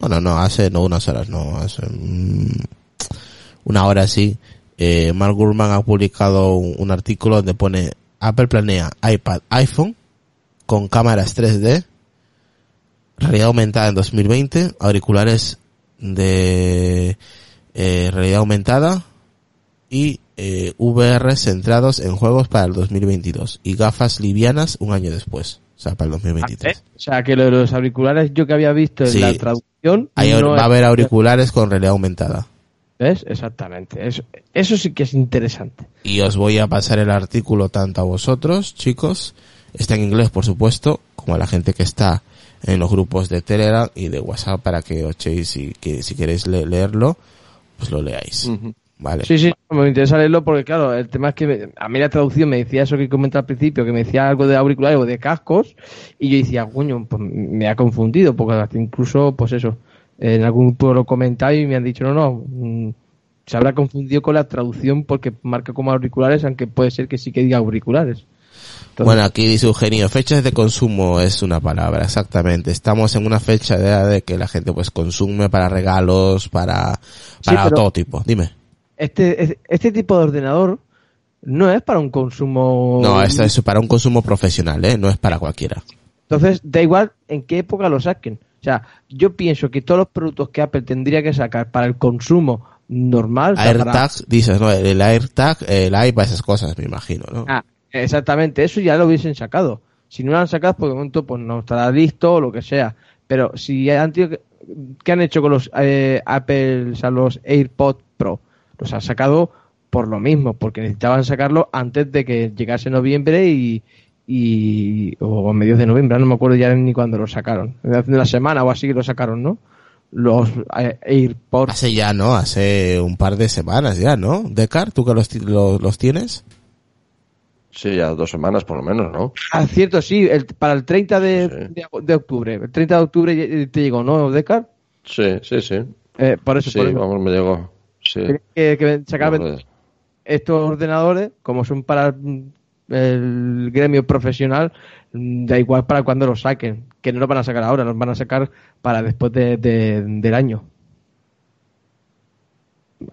bueno, no, hace, no unas horas, no, hace una hora sí, eh, Mark Gurman ha publicado un, artículo donde pone Apple planea iPad, iPhone con cámaras 3D, realidad aumentada en 2020, auriculares de eh, realidad aumentada y eh, VR centrados en juegos para el 2022 y gafas livianas un año después, o sea, para el 2023. O sea, que los auriculares yo que había visto en la traducción... va a haber auriculares con realidad aumentada. ¿Ves? Exactamente. Eso, eso sí que es interesante. Y os voy a pasar el artículo tanto a vosotros, chicos, está en inglés por supuesto, como a la gente que está en los grupos de Telegram y de WhatsApp para que os echéis y que si queréis leerlo, pues lo leáis. Vale. Sí, sí, me interesa leerlo porque claro, el tema es que a mí la traducción me decía eso que comenté al principio, que me decía algo de auriculares o de cascos y yo decía, coño, pues me ha confundido porque incluso, pues eso, en algún grupo lo comentado y me han dicho, no, no, mm, se habrá confundido con la traducción porque marca como auriculares, aunque puede ser que sí que diga auriculares. bueno, aquí dice Eugenio, fechas de consumo es una palabra, exactamente. Estamos en una fecha de, de que la gente pues consume para regalos, para, para todo tipo. Dime. Este, este tipo de ordenador no es para un consumo... No, esto es para un consumo profesional, ¿eh? No es para cualquiera. Entonces, da igual en qué época lo saquen. O sea, yo pienso que todos los productos que Apple tendría que sacar para el consumo normal... para- AirTag, dices, ¿no? El AirTag, el iPad, esas cosas, me imagino, ¿no? Ah, exactamente, eso ya lo hubiesen sacado. Si no lo han sacado, por el momento pues no estará listo o lo que sea. Pero si han tenido que, ¿qué han hecho con los eh, Apple, o sea, los AirPods Pro? Los han sacado por lo mismo, porque necesitaban sacarlo antes de que llegase noviembre y, y o a mediados de noviembre, no me acuerdo ya ni cuándo lo sacaron. Hace una semana o así que lo sacaron, ¿no? Los eh, AirPods. Hace ya, ¿no? Hace un par de semanas ya, ¿no? Decar, ¿tú que los, ti- los, los tienes? Sí, ya dos semanas por lo menos, ¿no? Ah, cierto, sí, el- para el 30 de, Sí. de, de octubre. El 30 de octubre eh, te llegó, ¿no, Decar? Sí, sí, sí. Eh, por eso, Sí, por eso. vamos, me llegó. Sí. Que, que sacar estos ordenadores, como son para mm, el gremio profesional, mm, da igual para cuando los saquen, que no los van a sacar ahora, los van a sacar para después de, de- del año.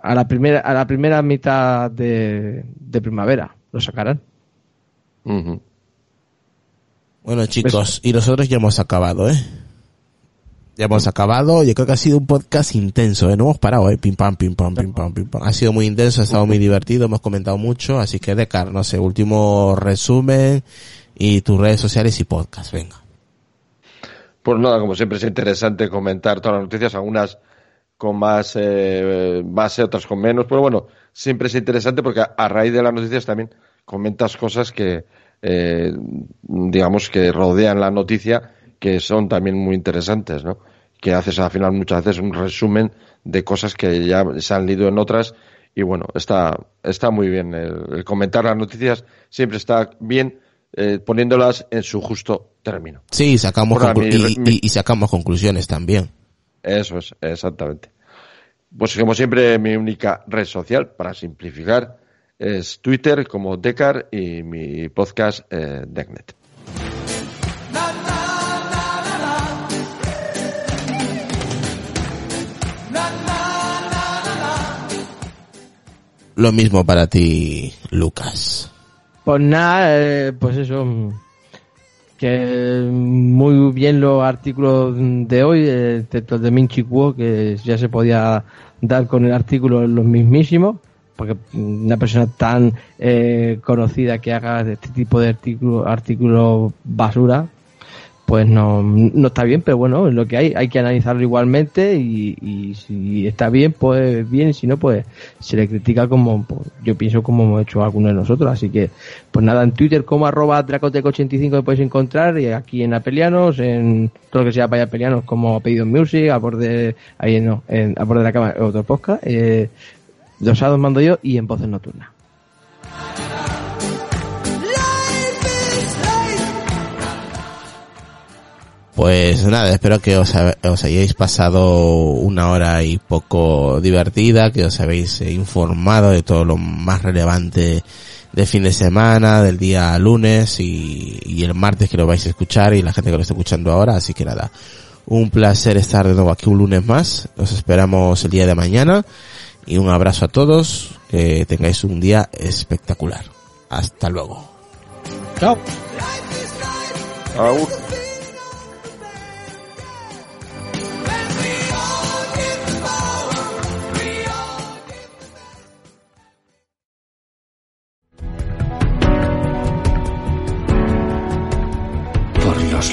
A la primera, a la primera mitad de, de primavera los sacarán. Bueno, chicos, y nosotros ya hemos acabado, ¿eh? Ya hemos acabado. Yo creo que ha sido un podcast intenso, ¿eh? No hemos parado, ¿eh? Pim pam, pim pam, pim pam, pim pam. Ha sido muy intenso, ha estado muy divertido, hemos comentado mucho. Así que, Decar, no sé, último resumen y tus redes sociales y podcast, venga. Pues nada, como siempre es interesante comentar todas las noticias, algunas con más eh, base, otras con menos, pero bueno, siempre es interesante porque a, a raíz de las noticias también comentas cosas que, eh, digamos, que rodean la noticia, que son también muy interesantes, ¿no? Que haces al final muchas veces un resumen de cosas que ya se han leído en otras y bueno, está, está muy bien. El, el comentar las noticias siempre está bien eh, poniéndolas en su justo término. Sí, sacamos mi- y, mi- y- sacamos conclusiones también. Eso es, exactamente. Pues como siempre, mi única red social, para simplificar, es Twitter como Decar y mi podcast eh, Decnet. Lo mismo para ti, Lucas. Pues nada, eh, pues eso. Que muy bien los artículos de hoy, eh, excepto el de Minchi Kuo, que ya se podía dar con el artículo los mismísimos, porque una persona tan eh, conocida que haga este tipo de artículo, artículos basura, pues no, no está bien, pero bueno, es lo que hay, hay que analizarlo igualmente y, y si está bien, pues bien, y si no, pues se le critica como, pues, yo pienso como hemos hecho algunos de nosotros, así que, pues nada, en Twitter como arroba Dracotec85 me podéis encontrar y aquí en Apelianos, en todo lo que sea para Apelianos como Pedido Music, a borde, ahí no, en, a borde de la cama, otro podcast, eh, los sábados mando yo y en Voces Nocturnas. Pues nada, espero que os, ha- os hayáis pasado una hora y poco divertida, que os habéis eh, informado de todo lo más relevante de fin de semana, del día lunes y, y el martes que lo vais a escuchar y la gente que lo está escuchando ahora. Así que nada, un placer estar de nuevo aquí un lunes más. Os esperamos el día de mañana y un abrazo a todos. Que tengáis un día espectacular. Hasta luego. Chao.